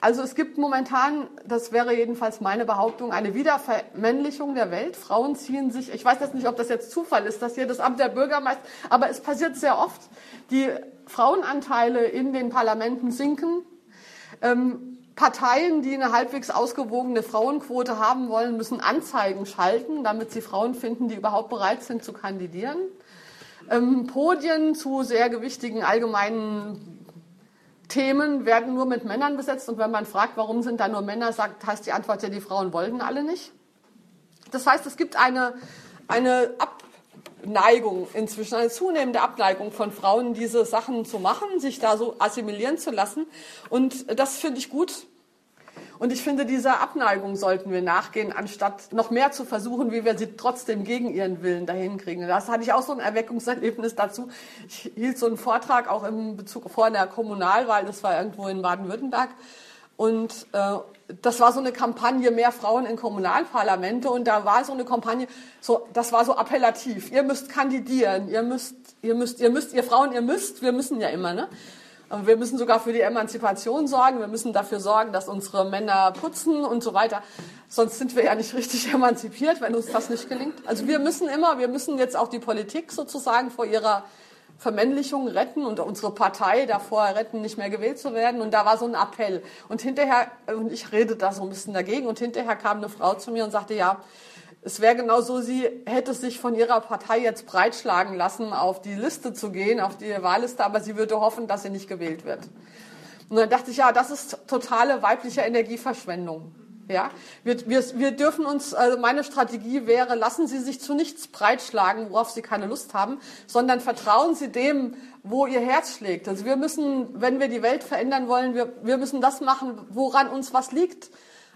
Also es gibt momentan, das wäre jedenfalls meine Behauptung, eine Wiedervermännlichung der Welt. Frauen ziehen sich, ich weiß jetzt nicht, ob das jetzt Zufall ist, dass hier das Amt der Bürgermeister, aber es passiert sehr oft, die Frauenanteile in den Parlamenten sinken. Ähm, Parteien, die eine halbwegs ausgewogene Frauenquote haben wollen, müssen Anzeigen schalten, damit sie Frauen finden, die überhaupt bereit sind zu kandidieren. Ähm, Podien zu sehr gewichtigen allgemeinen Themen werden nur mit Männern besetzt. Und wenn man fragt, warum sind da nur Männer, sagt, heißt die Antwort ja, die Frauen wollten alle nicht. Das heißt, es gibt eine, eine Abneigung inzwischen, eine zunehmende Abneigung von Frauen, diese Sachen zu machen, sich da so assimilieren zu lassen. Und das finde ich gut. Und ich finde, dieser Abneigung sollten wir nachgehen, anstatt noch mehr zu versuchen, wie wir sie trotzdem gegen ihren Willen dahin kriegen. Das hatte ich auch so ein Erweckungserlebnis dazu. Ich hielt so einen Vortrag auch im Bezug vor einer Kommunalwahl, das war irgendwo in Baden-Württemberg. Und äh, das war so eine Kampagne, mehr Frauen in Kommunalparlamente. Und da war so eine Kampagne, so, das war so appellativ. Ihr müsst kandidieren, ihr müsst, ihr müsst, ihr müsst, ihr Frauen, ihr müsst, wir müssen ja immer, ne? Wir müssen sogar für die Emanzipation sorgen. Wir müssen dafür sorgen, dass unsere Männer putzen und so weiter. Sonst sind wir ja nicht richtig emanzipiert, wenn uns das nicht gelingt. Also wir müssen immer, wir müssen jetzt auch die Politik sozusagen vor ihrer Vermännlichung retten und unsere Partei davor retten, nicht mehr gewählt zu werden. Und da war so ein Appell. Und hinterher, und ich rede da so ein bisschen dagegen, und hinterher kam eine Frau zu mir und sagte, ja, es wäre genau so, sie hätte sich von ihrer Partei jetzt breitschlagen lassen, auf die Liste zu gehen, auf die Wahlliste, aber sie würde hoffen, dass sie nicht gewählt wird. Und dann dachte ich, ja, das ist totale weibliche Energieverschwendung. Ja, wir, wir, wir dürfen uns, also meine Strategie wäre, lassen Sie sich zu nichts breitschlagen, worauf Sie keine Lust haben, sondern vertrauen Sie dem, wo Ihr Herz schlägt. Also wir müssen, wenn wir die Welt verändern wollen, wir, wir müssen das machen, woran uns was liegt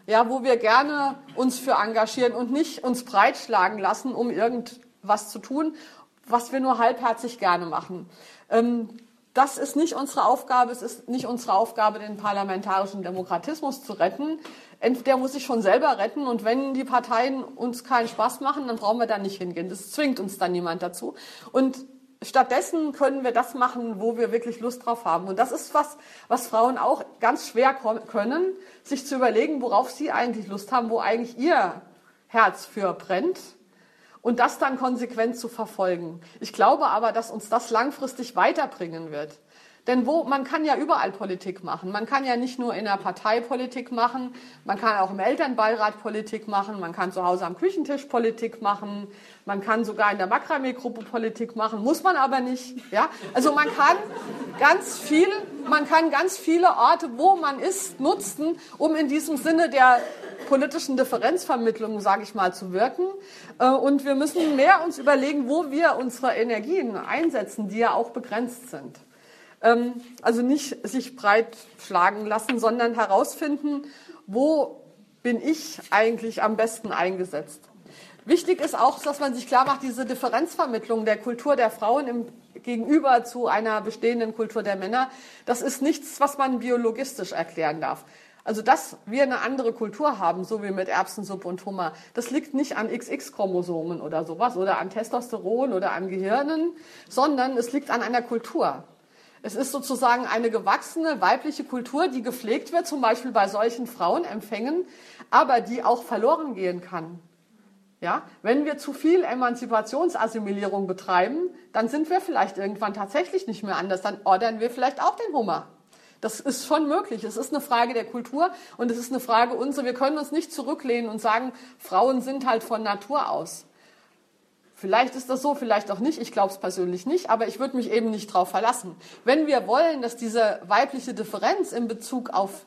ja, wo wir gerne uns für engagieren und nicht uns breitschlagen lassen, um irgendwas zu tun, was wir nur halbherzig gerne machen. Ähm, das ist nicht unsere Aufgabe. Es ist nicht unsere Aufgabe, den parlamentarischen Demokratismus zu retten. Der muss sich schon selber retten. Und wenn die Parteien uns keinen Spaß machen, dann brauchen wir da nicht hingehen. Das zwingt uns dann niemand dazu. Und stattdessen können wir das machen, wo wir wirklich Lust drauf haben. Und das ist was, was Frauen auch ganz schwer können, sich zu überlegen, worauf sie eigentlich Lust haben, wo eigentlich ihr Herz für brennt und das dann konsequent zu verfolgen. Ich glaube aber, dass uns das langfristig weiterbringen wird. Denn wo, man kann ja überall Politik machen. Man kann ja nicht nur in der Partei Politik machen, man kann auch im Elternbeirat Politik machen, man kann zu Hause am Küchentisch Politik machen, man kann sogar in der Makramee-Gruppe Politik machen, muss man aber nicht. Ja? Also man kann ganz viel, man kann ganz viele Orte, wo man ist, nutzen, um in diesem Sinne der politischen Differenzvermittlung, sage ich mal, zu wirken. Äh, und wir müssen mehr uns überlegen, wo wir unsere Energien einsetzen, die ja auch begrenzt sind. Ähm, also nicht sich breit schlagen lassen, sondern herausfinden, wo bin ich eigentlich am besten eingesetzt. Wichtig ist auch, dass man sich klar macht, diese Differenzvermittlung der Kultur der Frauen im gegenüber zu einer bestehenden Kultur der Männer, das ist nichts, was man biologistisch erklären darf. Also, dass wir eine andere Kultur haben, so wie mit Erbsensuppe und Hummer, das liegt nicht an XX-Chromosomen oder sowas oder an Testosteron oder an Gehirnen, sondern es liegt an einer Kultur. Es ist sozusagen eine gewachsene weibliche Kultur, die gepflegt wird, zum Beispiel bei solchen Frauenempfängen, aber die auch verloren gehen kann. Ja, wenn wir zu viel Emanzipationsassimilierung betreiben, dann sind wir vielleicht irgendwann tatsächlich nicht mehr anders. Dann ordern wir vielleicht auch den Hummer. Das ist schon möglich. Es ist eine Frage der Kultur und es ist eine Frage unserer. Wir können uns nicht zurücklehnen und sagen, Frauen sind halt von Natur aus. Vielleicht ist das so, vielleicht auch nicht. Ich glaube es persönlich nicht, aber ich würde mich eben nicht darauf verlassen. Wenn wir wollen, dass diese weibliche Differenz in Bezug auf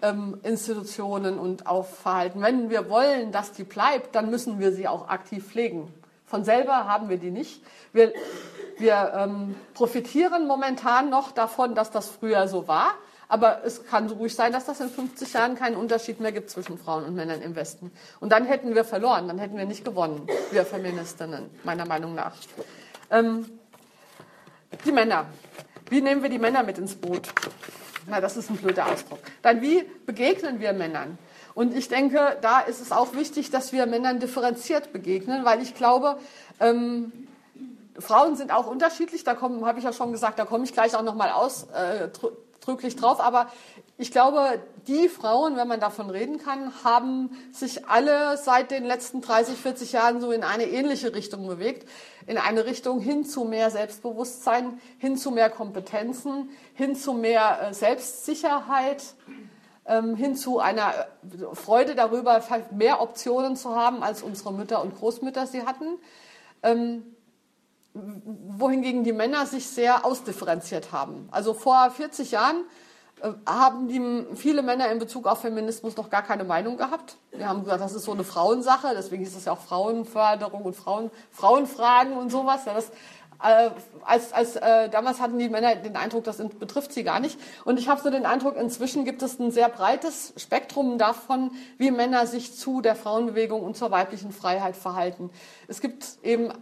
ähm, Institutionen und auf Verhalten, wenn wir wollen, dass die bleibt, dann müssen wir sie auch aktiv pflegen. Von selber haben wir die nicht. Wir, wir ähm, profitieren momentan noch davon, dass das früher so war. Aber es kann so ruhig sein, dass das in 50 Jahren keinen Unterschied mehr gibt zwischen Frauen und Männern im Westen. Und dann hätten wir verloren, dann hätten wir nicht gewonnen, wir Feministinnen, meiner Meinung nach. Ähm, die Männer. Wie nehmen wir die Männer mit ins Boot? Na, das ist ein blöder Ausdruck. Dann, wie begegnen wir Männern? Und ich denke, da ist es auch wichtig, dass wir Männern differenziert begegnen, weil ich glaube, ähm, Frauen sind auch unterschiedlich. Da habe ich ja schon gesagt, da komme ich gleich auch noch mal aus, äh, drücklich drauf. Aber ich glaube, die Frauen, wenn man davon reden kann, haben sich alle seit den letzten 30, 40 Jahren so in eine ähnliche Richtung bewegt. In eine Richtung hin zu mehr Selbstbewusstsein, hin zu mehr Kompetenzen, hin zu mehr äh, Selbstsicherheit, ähm, hin zu einer äh, Freude darüber, mehr Optionen zu haben, als unsere Mütter und Großmütter sie hatten. Wohingegen die Männer sich sehr ausdifferenziert haben. Also vor 40 Jahren äh, haben die, viele Männer in Bezug auf Feminismus noch gar keine Meinung gehabt. Wir haben gesagt, das ist so eine Frauensache, deswegen ist es ja auch Frauenförderung und Frauen, Frauenfragen und sowas. Das, äh, als, als, äh, damals hatten die Männer den Eindruck, das betrifft sie gar nicht. Und ich habe so den Eindruck, inzwischen gibt es ein sehr breites Spektrum davon, wie Männer sich zu der Frauenbewegung und zur weiblichen Freiheit verhalten. Es gibt eben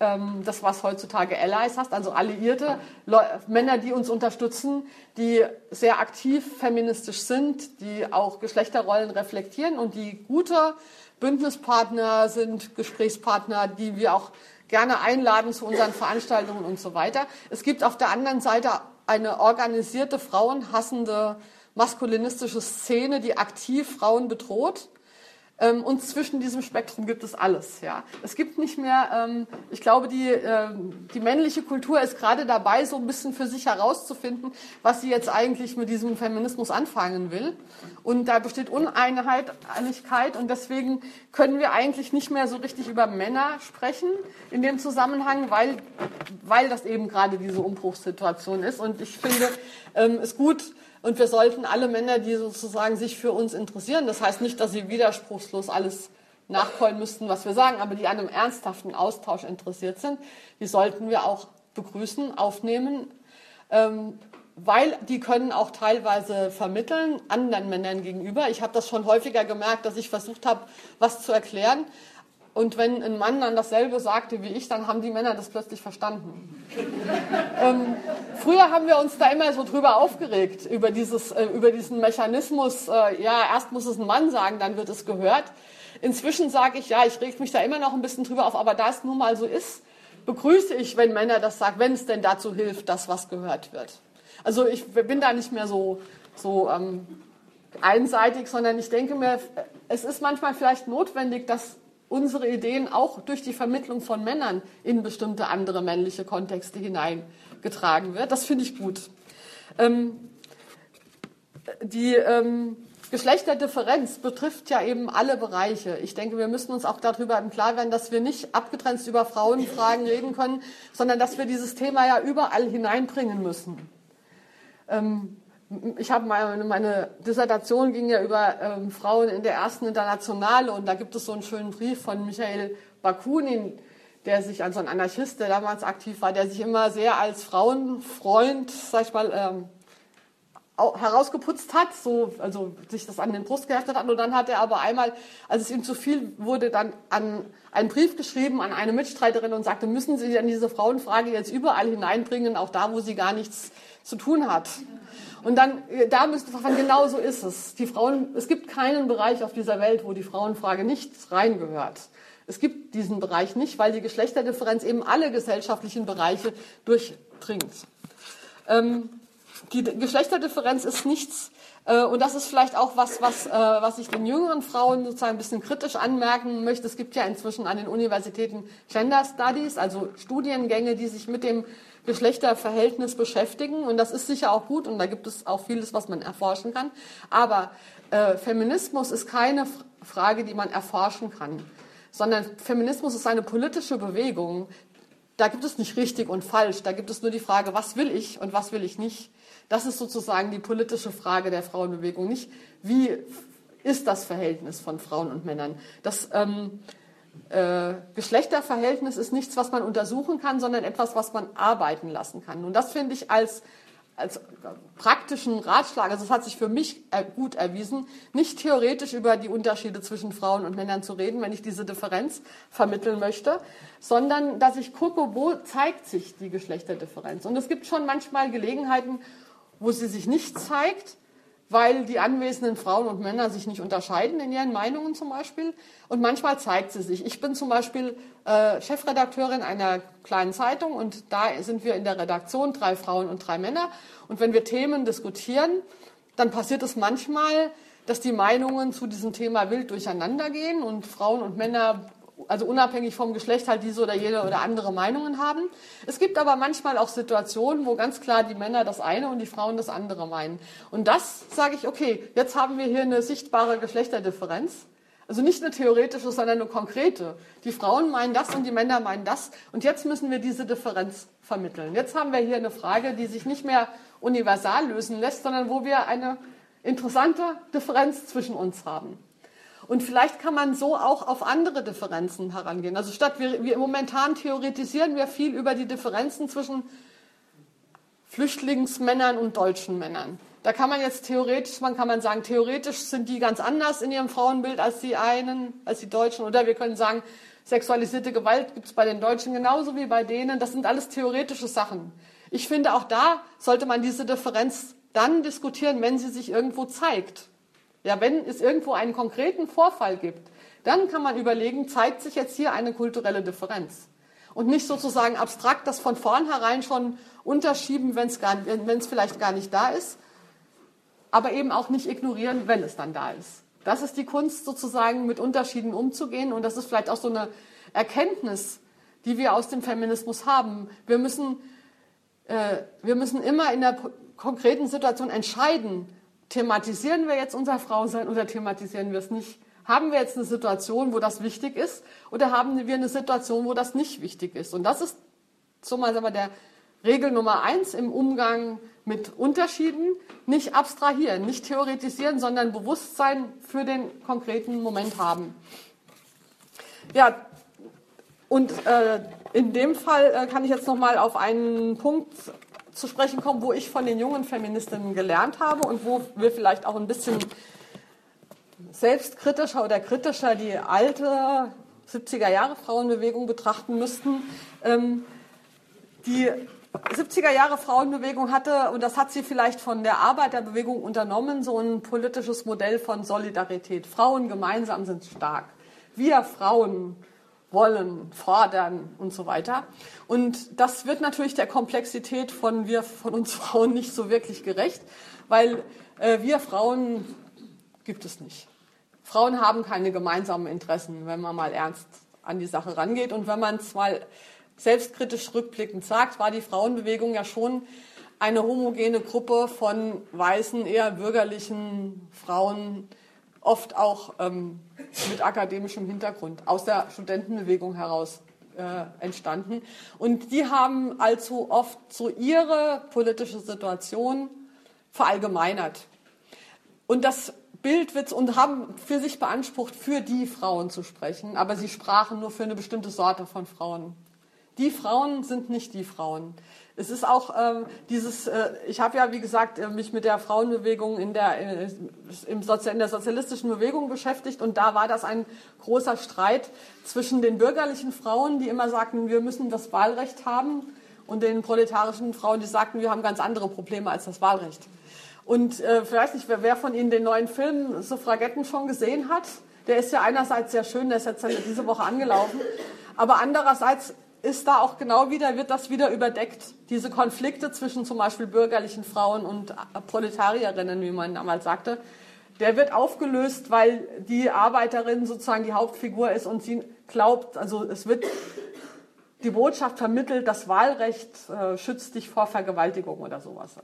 ähm, das, was heutzutage Allies heißt, also Alliierte, Männer, die uns unterstützen, die sehr aktiv feministisch sind, die auch Geschlechterrollen reflektieren und die gute Bündnispartner sind, Gesprächspartner, die wir auch gerne einladen zu unseren Veranstaltungen und so weiter. Es gibt auf der anderen Seite eine organisierte, frauenhassende, maskulinistische Szene, die aktiv Frauen bedroht ähm, und zwischen diesem Spektrum gibt es alles. Ja. Es gibt nicht mehr, ähm, ich glaube, die, äh, die männliche Kultur ist gerade dabei, so ein bisschen für sich herauszufinden, was sie jetzt eigentlich mit diesem Feminismus anfangen will. Und da besteht Uneinigkeit und deswegen können wir eigentlich nicht mehr so richtig über Männer sprechen in dem Zusammenhang, weil, weil das eben gerade diese Umbruchssituation ist. Und ich finde ähm, es gut, und wir sollten alle Männer, die sozusagen sich für uns interessieren, das heißt nicht, dass sie widerspruchslos alles nachholen müssten, was wir sagen, aber die an einem ernsthaften Austausch interessiert sind, die sollten wir auch begrüßen, aufnehmen, ähm, weil die können auch teilweise vermitteln anderen Männern gegenüber. Ich habe das schon häufiger gemerkt, dass ich versucht habe, was zu erklären, und wenn ein Mann dann dasselbe sagte wie ich, dann haben die Männer das plötzlich verstanden. ähm, früher haben wir uns da immer so drüber aufgeregt, über, dieses, äh, über diesen Mechanismus, äh, ja, erst muss es ein Mann sagen, dann wird es gehört. Inzwischen sage ich, ja, ich reg mich da immer noch ein bisschen drüber auf, aber da es nun mal so ist, begrüße ich, wenn Männer das sagen, wenn es denn dazu hilft, dass was gehört wird. Also ich bin da nicht mehr so, so ähm, einseitig, sondern ich denke mir, es ist manchmal vielleicht notwendig, dass unsere Ideen auch durch die Vermittlung von Männern in bestimmte andere männliche Kontexte hineingetragen wird. Das finde ich gut. Ähm, die ähm, Geschlechterdifferenz betrifft ja eben alle Bereiche. Ich denke, wir müssen uns auch darüber im Klaren werden, dass wir nicht abgetrennt über Frauenfragen reden können, sondern dass wir dieses Thema ja überall hineinbringen müssen. Ähm, ich habe meine, meine, Dissertation ging ja über ähm, Frauen in der ersten Internationale und da gibt es so einen schönen Brief von Michael Bakunin, der sich, also ein Anarchist, der damals aktiv war, der sich immer sehr als Frauenfreund, sag ich mal, ähm, herausgeputzt hat, so, also sich das an den Brust geheftet hat. Und dann hat er aber einmal, als es ihm zu viel wurde, dann an einen Brief geschrieben an eine Mitstreiterin und sagte, müssen Sie denn diese Frauenfrage jetzt überall hineinbringen, auch da, wo sie gar nichts zu tun hat. Und dann, da müsste man, genau so ist es. Die Frauen, es gibt keinen Bereich auf dieser Welt, wo die Frauenfrage nicht reingehört. Es gibt diesen Bereich nicht, weil die Geschlechterdifferenz eben alle gesellschaftlichen Bereiche durchdringt. Ähm, die Geschlechterdifferenz ist nichts, äh, und das ist vielleicht auch was, was, äh, was ich den jüngeren Frauen sozusagen ein bisschen kritisch anmerken möchte. Es gibt ja inzwischen an den Universitäten Gender Studies, also Studiengänge, die sich mit dem Geschlechterverhältnis beschäftigen. Und das ist sicher auch gut und da gibt es auch vieles, was man erforschen kann. Aber äh, Feminismus ist keine Frage, die man erforschen kann, sondern Feminismus ist eine politische Bewegung. Da gibt es nicht richtig und falsch, da gibt es nur die Frage, was will ich und was will ich nicht. Das ist sozusagen die politische Frage der Frauenbewegung, nicht wie ist das Verhältnis von Frauen und Männern. Das ähm, äh, Geschlechterverhältnis ist nichts, was man untersuchen kann, sondern etwas, was man arbeiten lassen kann. Und das finde ich als, als praktischen Ratschlag, also es hat sich für mich gut erwiesen, nicht theoretisch über die Unterschiede zwischen Frauen und Männern zu reden, wenn ich diese Differenz vermitteln möchte, sondern dass ich gucke, wo zeigt sich die Geschlechterdifferenz. Und es gibt schon manchmal Gelegenheiten, wo sie sich nicht zeigt, weil die anwesenden Frauen und Männer sich nicht unterscheiden in ihren Meinungen zum Beispiel. Und manchmal zeigt sie sich. Ich bin zum Beispiel äh, Chefredakteurin einer kleinen Zeitung und da sind wir in der Redaktion drei Frauen und drei Männer. Und wenn wir Themen diskutieren, dann passiert es manchmal, dass die Meinungen zu diesem Thema wild durcheinander gehen und Frauen und Männer also unabhängig vom Geschlecht halt diese oder jene oder andere Meinungen haben. Es gibt aber manchmal auch Situationen, wo ganz klar die Männer das eine und die Frauen das andere meinen. Und das sage ich, okay, jetzt haben wir hier eine sichtbare Geschlechterdifferenz. Also nicht eine theoretische, sondern eine konkrete. Die Frauen meinen das und die Männer meinen das. Und jetzt müssen wir diese Differenz vermitteln. Jetzt haben wir hier eine Frage, die sich nicht mehr universal lösen lässt, sondern wo wir eine interessante Differenz zwischen uns haben. Und vielleicht kann man so auch auf andere Differenzen herangehen. Also statt wir, wir momentan theoretisieren wir viel über die Differenzen zwischen Flüchtlingsmännern und deutschen Männern. Da kann man jetzt theoretisch, man kann man sagen, theoretisch sind die ganz anders in ihrem Frauenbild als die einen, als die Deutschen. Oder wir können sagen, sexualisierte Gewalt gibt es bei den Deutschen genauso wie bei denen. Das sind alles theoretische Sachen. Ich finde, auch da sollte man diese Differenz dann diskutieren, wenn sie sich irgendwo zeigt. Ja, wenn es irgendwo einen konkreten Vorfall gibt, dann kann man überlegen, zeigt sich jetzt hier eine kulturelle Differenz. Und nicht sozusagen abstrakt das von vornherein schon unterschieben, wenn es vielleicht gar nicht da ist, aber eben auch nicht ignorieren, wenn es dann da ist. Das ist die Kunst, sozusagen mit Unterschieden umzugehen. Und das ist vielleicht auch so eine Erkenntnis, die wir aus dem Feminismus haben. Wir müssen, äh, wir müssen immer in der konkreten Situation entscheiden, thematisieren wir jetzt unser Frausein oder thematisieren wir es nicht? Haben wir jetzt eine Situation, wo das wichtig ist oder haben wir eine Situation, wo das nicht wichtig ist? Und das ist so mal sagen wir, der Regel Nummer eins im Umgang mit Unterschieden. Nicht abstrahieren, nicht theoretisieren, sondern Bewusstsein für den konkreten Moment haben. Ja, und äh, in dem Fall äh, kann ich jetzt noch mal auf einen Punkt zu sprechen kommen, wo ich von den jungen Feministinnen gelernt habe und wo wir vielleicht auch ein bisschen selbstkritischer oder kritischer die alte 70er Jahre Frauenbewegung betrachten müssten. Ähm, die 70er Jahre Frauenbewegung hatte, und das hat sie vielleicht von der Arbeiterbewegung unternommen, so ein politisches Modell von Solidarität. Frauen gemeinsam sind stark. Wir Frauen wollen, fordern und so weiter. Und das wird natürlich der Komplexität von wir, von uns Frauen nicht so wirklich gerecht, weil äh, wir Frauen gibt es nicht. Frauen haben keine gemeinsamen Interessen, wenn man mal ernst an die Sache rangeht. Und wenn man es mal selbstkritisch rückblickend sagt, war die Frauenbewegung ja schon eine homogene Gruppe von weißen, eher bürgerlichen Frauen, oft auch ähm, mit akademischem Hintergrund, aus der Studentenbewegung heraus äh, entstanden. Und die haben allzu oft so ihre politische Situation verallgemeinert. Und das Bild wird und haben für sich beansprucht, für die Frauen zu sprechen, aber sie sprachen nur für eine bestimmte Sorte von Frauen. Die Frauen sind nicht die Frauen. Es ist auch ähm, dieses, äh, ich habe ja, wie gesagt, äh, mich mit der Frauenbewegung in der, äh, im Sozi in der sozialistischen Bewegung beschäftigt und da war das ein großer Streit zwischen den bürgerlichen Frauen, die immer sagten, wir müssen das Wahlrecht haben und den proletarischen Frauen, die sagten, wir haben ganz andere Probleme als das Wahlrecht. Und äh, ich weiß nicht, wer, wer von Ihnen den neuen Film Suffragetten schon gesehen hat. Der ist ja einerseits sehr schön, der ist jetzt diese Woche angelaufen, aber andererseits ist da auch genau wieder, wird das wieder überdeckt. Diese Konflikte zwischen zum Beispiel bürgerlichen Frauen und Proletarierinnen, wie man damals sagte, der wird aufgelöst, weil die Arbeiterin sozusagen die Hauptfigur ist und sie glaubt, also es wird die Botschaft vermittelt, das Wahlrecht äh, schützt dich vor Vergewaltigung oder sowas.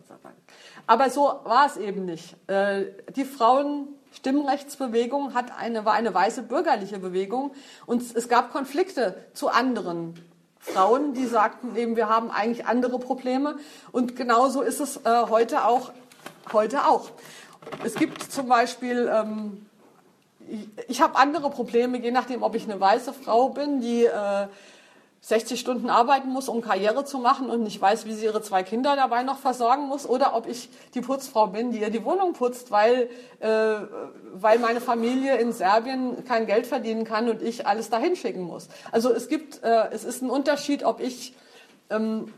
Aber so war es eben nicht. Äh, die Frauenstimmrechtsbewegung hat eine, war eine weiße bürgerliche Bewegung und es gab Konflikte zu anderen Frauen, die sagten eben, wir haben eigentlich andere Probleme. Und genauso ist es äh, heute auch. Heute auch. Es gibt zum Beispiel, ähm, ich, habe andere Probleme, je nachdem, ob ich eine weiße Frau bin, die äh, 60 Stunden arbeiten muss, um Karriere zu machen und nicht weiß, wie sie ihre zwei Kinder dabei noch versorgen muss, oder ob ich die Putzfrau bin, die ihr die Wohnung putzt, weil, äh, weil meine Familie in Serbien kein Geld verdienen kann und ich alles dahin schicken muss. Also es gibt, äh, es ist ein Unterschied, ob ich, ähm,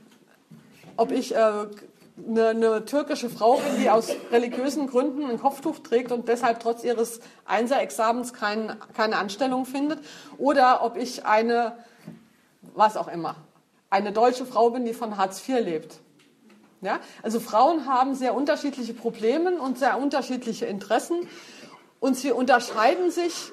ob ich äh, eine, eine türkische Frau bin, die aus religiösen Gründen ein Kopftuch trägt und deshalb trotz ihres Einser-Examens kein, keine Anstellung findet, oder ob ich eine was auch immer, eine deutsche Frau bin, die von Hartz IV lebt. Ja? Also Frauen haben sehr unterschiedliche Probleme und sehr unterschiedliche Interessen und sie unterscheiden sich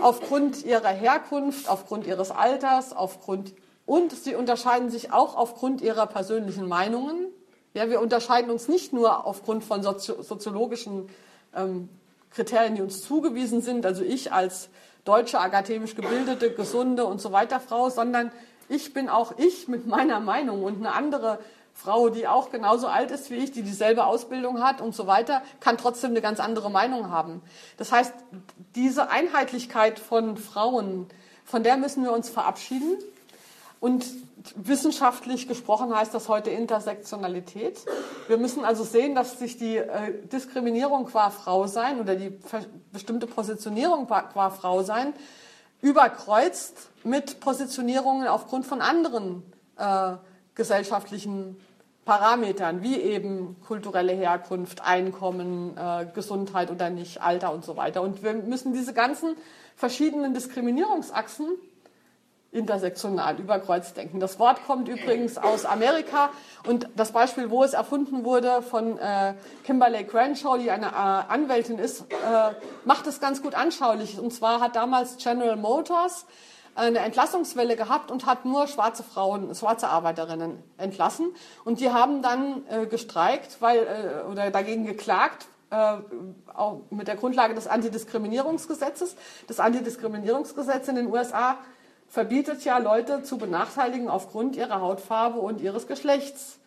aufgrund ihrer Herkunft, aufgrund ihres Alters, aufgrund und sie unterscheiden sich auch aufgrund ihrer persönlichen Meinungen. Ja, wir unterscheiden uns nicht nur aufgrund von sozi soziologischen ähm, Kriterien, die uns zugewiesen sind, also ich als deutsche, akademisch gebildete, gesunde und so weiter Frau, sondern ich bin auch ich mit meiner Meinung und eine andere Frau, die auch genauso alt ist wie ich, die dieselbe Ausbildung hat und so weiter, kann trotzdem eine ganz andere Meinung haben. Das heißt, diese Einheitlichkeit von Frauen, von der müssen wir uns verabschieden. Und wissenschaftlich gesprochen heißt das heute Intersektionalität. Wir müssen also sehen, dass sich die äh, Diskriminierung qua Frau sein oder die bestimmte Positionierung qua, qua Frau sein überkreuzt mit Positionierungen aufgrund von anderen äh, gesellschaftlichen Parametern, wie eben kulturelle Herkunft, Einkommen, äh, Gesundheit oder nicht, Alter und so weiter. Und wir müssen diese ganzen verschiedenen Diskriminierungsachsen intersektional überkreuzt denken. Das Wort kommt übrigens aus Amerika und das Beispiel, wo es erfunden wurde von äh, Kimberly Crenshaw, die eine äh, Anwältin ist, äh, macht es ganz gut anschaulich. Und zwar hat damals General Motors eine Entlassungswelle gehabt und hat nur schwarze Frauen, schwarze Arbeiterinnen entlassen. Und die haben dann äh, gestreikt, weil äh, oder dagegen geklagt, äh, auch mit der Grundlage des Antidiskriminierungsgesetzes. Das Antidiskriminierungsgesetz in den USA verbietet ja Leute zu benachteiligen aufgrund ihrer Hautfarbe und ihres Geschlechts.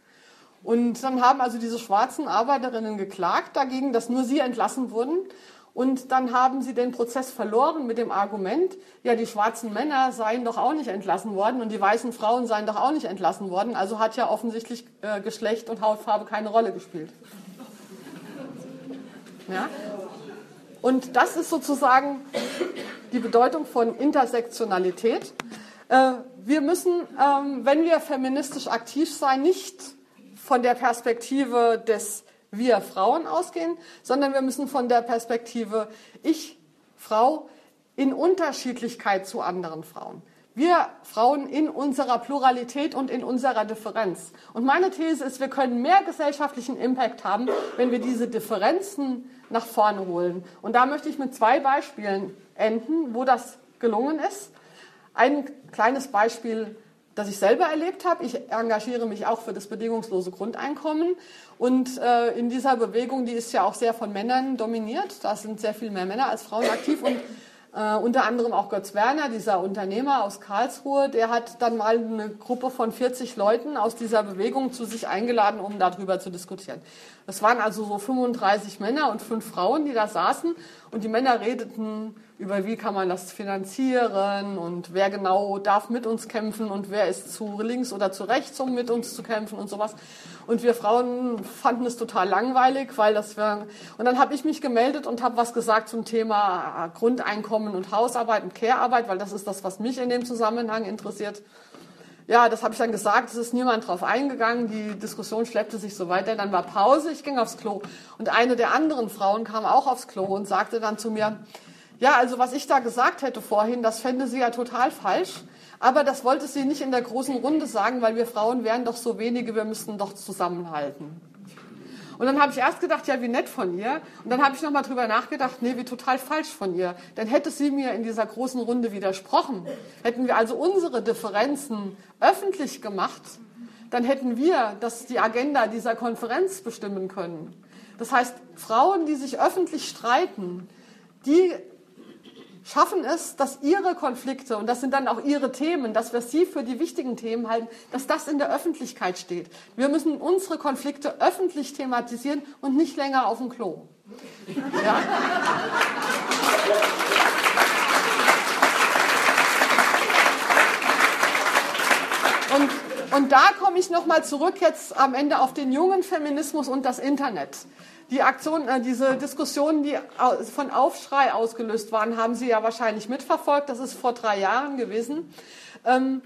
Und dann haben also diese schwarzen Arbeiterinnen geklagt dagegen, dass nur sie entlassen wurden. Und dann haben sie den Prozess verloren mit dem Argument, ja, die schwarzen Männer seien doch auch nicht entlassen worden und die weißen Frauen seien doch auch nicht entlassen worden. Also hat ja offensichtlich äh, Geschlecht und Hautfarbe keine Rolle gespielt. Ja? Und das ist sozusagen die Bedeutung von Intersektionalität. Äh, wir müssen, ähm, wenn wir feministisch aktiv sein, nicht von der Perspektive des wir Frauen ausgehen, sondern wir müssen von der Perspektive ich, Frau, in Unterschiedlichkeit zu anderen Frauen. Wir Frauen in unserer Pluralität und in unserer Differenz. Und meine These ist, wir können mehr gesellschaftlichen Impact haben, wenn wir diese Differenzen nach vorne holen. Und da möchte ich mit zwei Beispielen enden, wo das gelungen ist. Ein kleines Beispiel, das ich selber erlebt habe. Ich engagiere mich auch für das bedingungslose Grundeinkommen. Und äh, in dieser Bewegung, die ist ja auch sehr von Männern dominiert. Da sind sehr viel mehr Männer als Frauen aktiv. Und äh, unter anderem auch Götz Werner, dieser Unternehmer aus Karlsruhe, der hat dann mal eine Gruppe von 40 Leuten aus dieser Bewegung zu sich eingeladen, um darüber zu diskutieren. Das waren also so 35 Männer und fünf Frauen, die da saßen und die Männer redeten über, wie kann man das finanzieren und wer genau darf mit uns kämpfen und wer ist zu links oder zu rechts, um mit uns zu kämpfen und sowas. Und wir Frauen fanden es total langweilig, weil das wäre. Und dann habe ich mich gemeldet und habe was gesagt zum Thema Grundeinkommen und Hausarbeit und Care-Arbeit, weil das ist das, was mich in dem Zusammenhang interessiert. Ja, das habe ich dann gesagt, es ist niemand drauf eingegangen, die Diskussion schleppte sich so weiter, dann war Pause, ich ging aufs Klo. Und eine der anderen Frauen kam auch aufs Klo und sagte dann zu mir, ja, also was ich da gesagt hätte vorhin, das fände sie ja total falsch, aber das wollte sie nicht in der großen Runde sagen, weil wir Frauen wären doch so wenige, wir müssten doch zusammenhalten. Und dann habe ich erst gedacht, ja, wie nett von ihr. Und dann habe ich nochmal drüber nachgedacht, nee, wie total falsch von ihr. Dann hätte sie mir in dieser großen Runde widersprochen. Hätten wir also unsere Differenzen öffentlich gemacht, dann hätten wir das, die Agenda dieser Konferenz bestimmen können. Das heißt, Frauen, die sich öffentlich streiten, die schaffen es, dass ihre Konflikte, und das sind dann auch ihre Themen, dass wir sie für die wichtigen Themen halten, dass das in der Öffentlichkeit steht. Wir müssen unsere Konflikte öffentlich thematisieren und nicht länger auf dem Klo. Ja? Und, und da komme ich nochmal zurück jetzt am Ende auf den jungen Feminismus und das Internet. Die Aktion, äh, diese Diskussionen, die von Aufschrei ausgelöst waren, haben Sie ja wahrscheinlich mitverfolgt. Das ist vor drei Jahren gewesen. Ähm,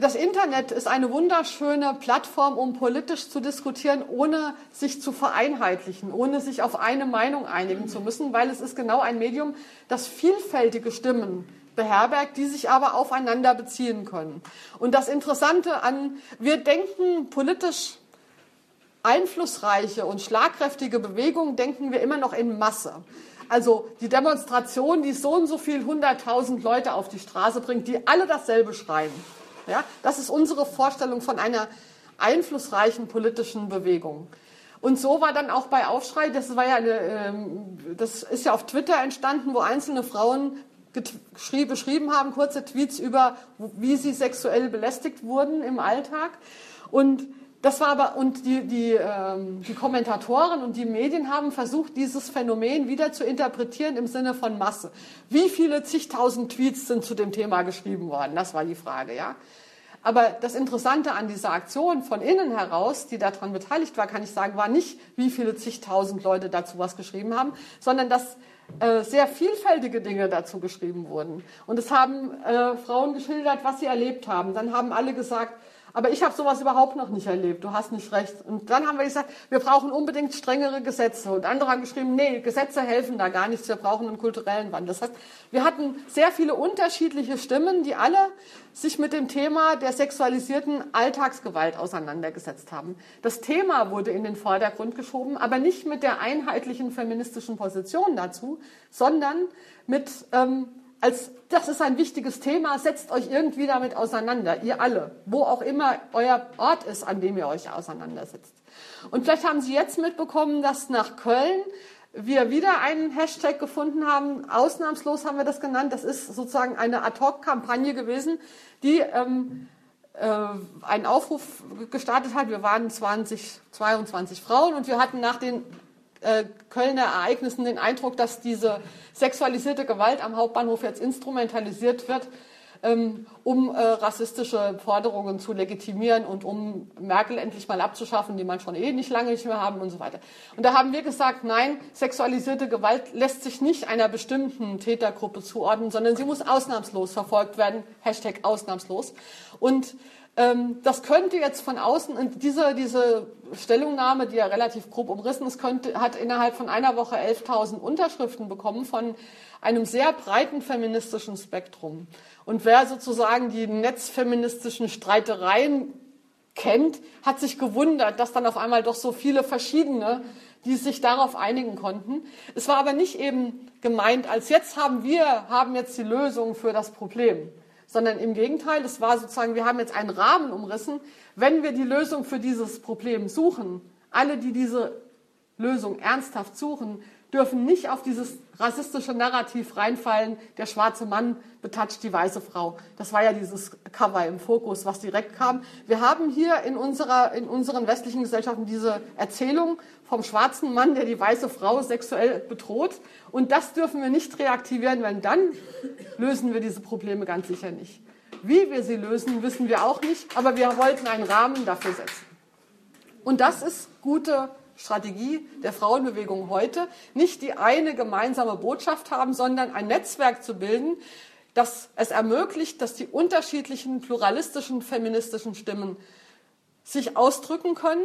das Internet ist eine wunderschöne Plattform, um politisch zu diskutieren, ohne sich zu vereinheitlichen, ohne sich auf eine Meinung einigen zu müssen, weil es ist genau ein Medium, das vielfältige Stimmen beherbergt, die sich aber aufeinander beziehen können. Und das Interessante an, wir denken politisch einflussreiche und schlagkräftige Bewegung denken wir immer noch in Masse. Also die Demonstration, die so und so viel hunderttausend Leute auf die Straße bringt, die alle dasselbe schreien. Ja, das ist unsere Vorstellung von einer einflussreichen politischen Bewegung. Und so war dann auch bei Aufschrei, das war ja eine, ähm, das ist ja auf Twitter entstanden, wo einzelne Frauen beschrieben haben, kurze Tweets über, wie sie sexuell belästigt wurden im Alltag. Und das war aber, und die, die, ähm, die Kommentatoren und die Medien haben versucht, dieses Phänomen wieder zu interpretieren im Sinne von Masse. Wie viele zigtausend Tweets sind zu dem Thema geschrieben worden? Das war die Frage, ja. Aber das Interessante an dieser Aktion von innen heraus, die daran beteiligt war, kann ich sagen, war nicht, wie viele zigtausend Leute dazu was geschrieben haben, sondern dass äh, sehr vielfältige Dinge dazu geschrieben wurden. Und es haben äh, Frauen geschildert, was sie erlebt haben. Dann haben alle gesagt, aber ich habe sowas überhaupt noch nicht erlebt. Du hast nicht recht. Und dann haben wir gesagt, wir brauchen unbedingt strengere Gesetze. Und andere haben geschrieben, nee, Gesetze helfen da gar nichts. Wir brauchen einen kulturellen Wandel. Das heißt, wir hatten sehr viele unterschiedliche Stimmen, die alle sich mit dem Thema der sexualisierten Alltagsgewalt auseinandergesetzt haben. Das Thema wurde in den Vordergrund geschoben, aber nicht mit der einheitlichen feministischen Position dazu, sondern mit ähm, als das ist ein wichtiges Thema, setzt euch irgendwie damit auseinander, ihr alle, wo auch immer euer Ort ist, an dem ihr euch auseinandersetzt. Und vielleicht haben Sie jetzt mitbekommen, dass nach Köln wir wieder einen Hashtag gefunden haben, ausnahmslos haben wir das genannt, das ist sozusagen eine Ad-Hoc-Kampagne gewesen, die ähm, äh, einen Aufruf gestartet hat. Wir waren 20, 22 Frauen und wir hatten nach den Kölner Ereignissen den Eindruck, dass diese sexualisierte Gewalt am Hauptbahnhof jetzt instrumentalisiert wird, ähm, um äh, rassistische Forderungen zu legitimieren und um Merkel endlich mal abzuschaffen, die man schon eh nicht lange nicht mehr haben und so weiter. Und da haben wir gesagt, nein, sexualisierte Gewalt lässt sich nicht einer bestimmten Tätergruppe zuordnen, sondern sie muss ausnahmslos verfolgt werden. Hashtag ausnahmslos. Und das könnte jetzt von außen, und diese, diese Stellungnahme, die ja relativ grob umrissen ist, könnte, hat innerhalb von einer Woche 11.000 Unterschriften bekommen von einem sehr breiten feministischen Spektrum. Und wer sozusagen die netzfeministischen Streitereien kennt, hat sich gewundert, dass dann auf einmal doch so viele verschiedene, die sich darauf einigen konnten. Es war aber nicht eben gemeint, als jetzt haben wir, haben jetzt die Lösung für das Problem sondern im Gegenteil, es war sozusagen, wir haben jetzt einen Rahmen umrissen. Wenn wir die Lösung für dieses Problem suchen, alle, die diese Lösung ernsthaft suchen, dürfen nicht auf dieses rassistische Narrativ reinfallen, der schwarze Mann betatscht die weiße Frau. Das war ja dieses Cover im Fokus, was direkt kam. Wir haben hier in, unserer, in unseren westlichen Gesellschaften diese Erzählung vom schwarzen Mann, der die weiße Frau sexuell bedroht. Und das dürfen wir nicht reaktivieren, weil dann lösen wir diese Probleme ganz sicher nicht. Wie wir sie lösen, wissen wir auch nicht, aber wir wollten einen Rahmen dafür setzen. Und das ist gute Strategie der Frauenbewegung heute, nicht die eine gemeinsame Botschaft haben, sondern ein Netzwerk zu bilden, das es ermöglicht, dass die unterschiedlichen pluralistischen feministischen Stimmen sich ausdrücken können,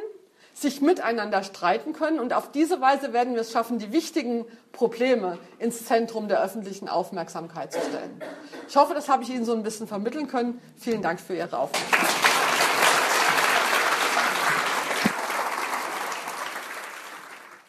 sich miteinander streiten können. Und auf diese Weise werden wir es schaffen, die wichtigen Probleme ins Zentrum der öffentlichen Aufmerksamkeit zu stellen. Ich hoffe, das habe ich Ihnen so ein bisschen vermitteln können. Vielen Dank für Ihre Aufmerksamkeit.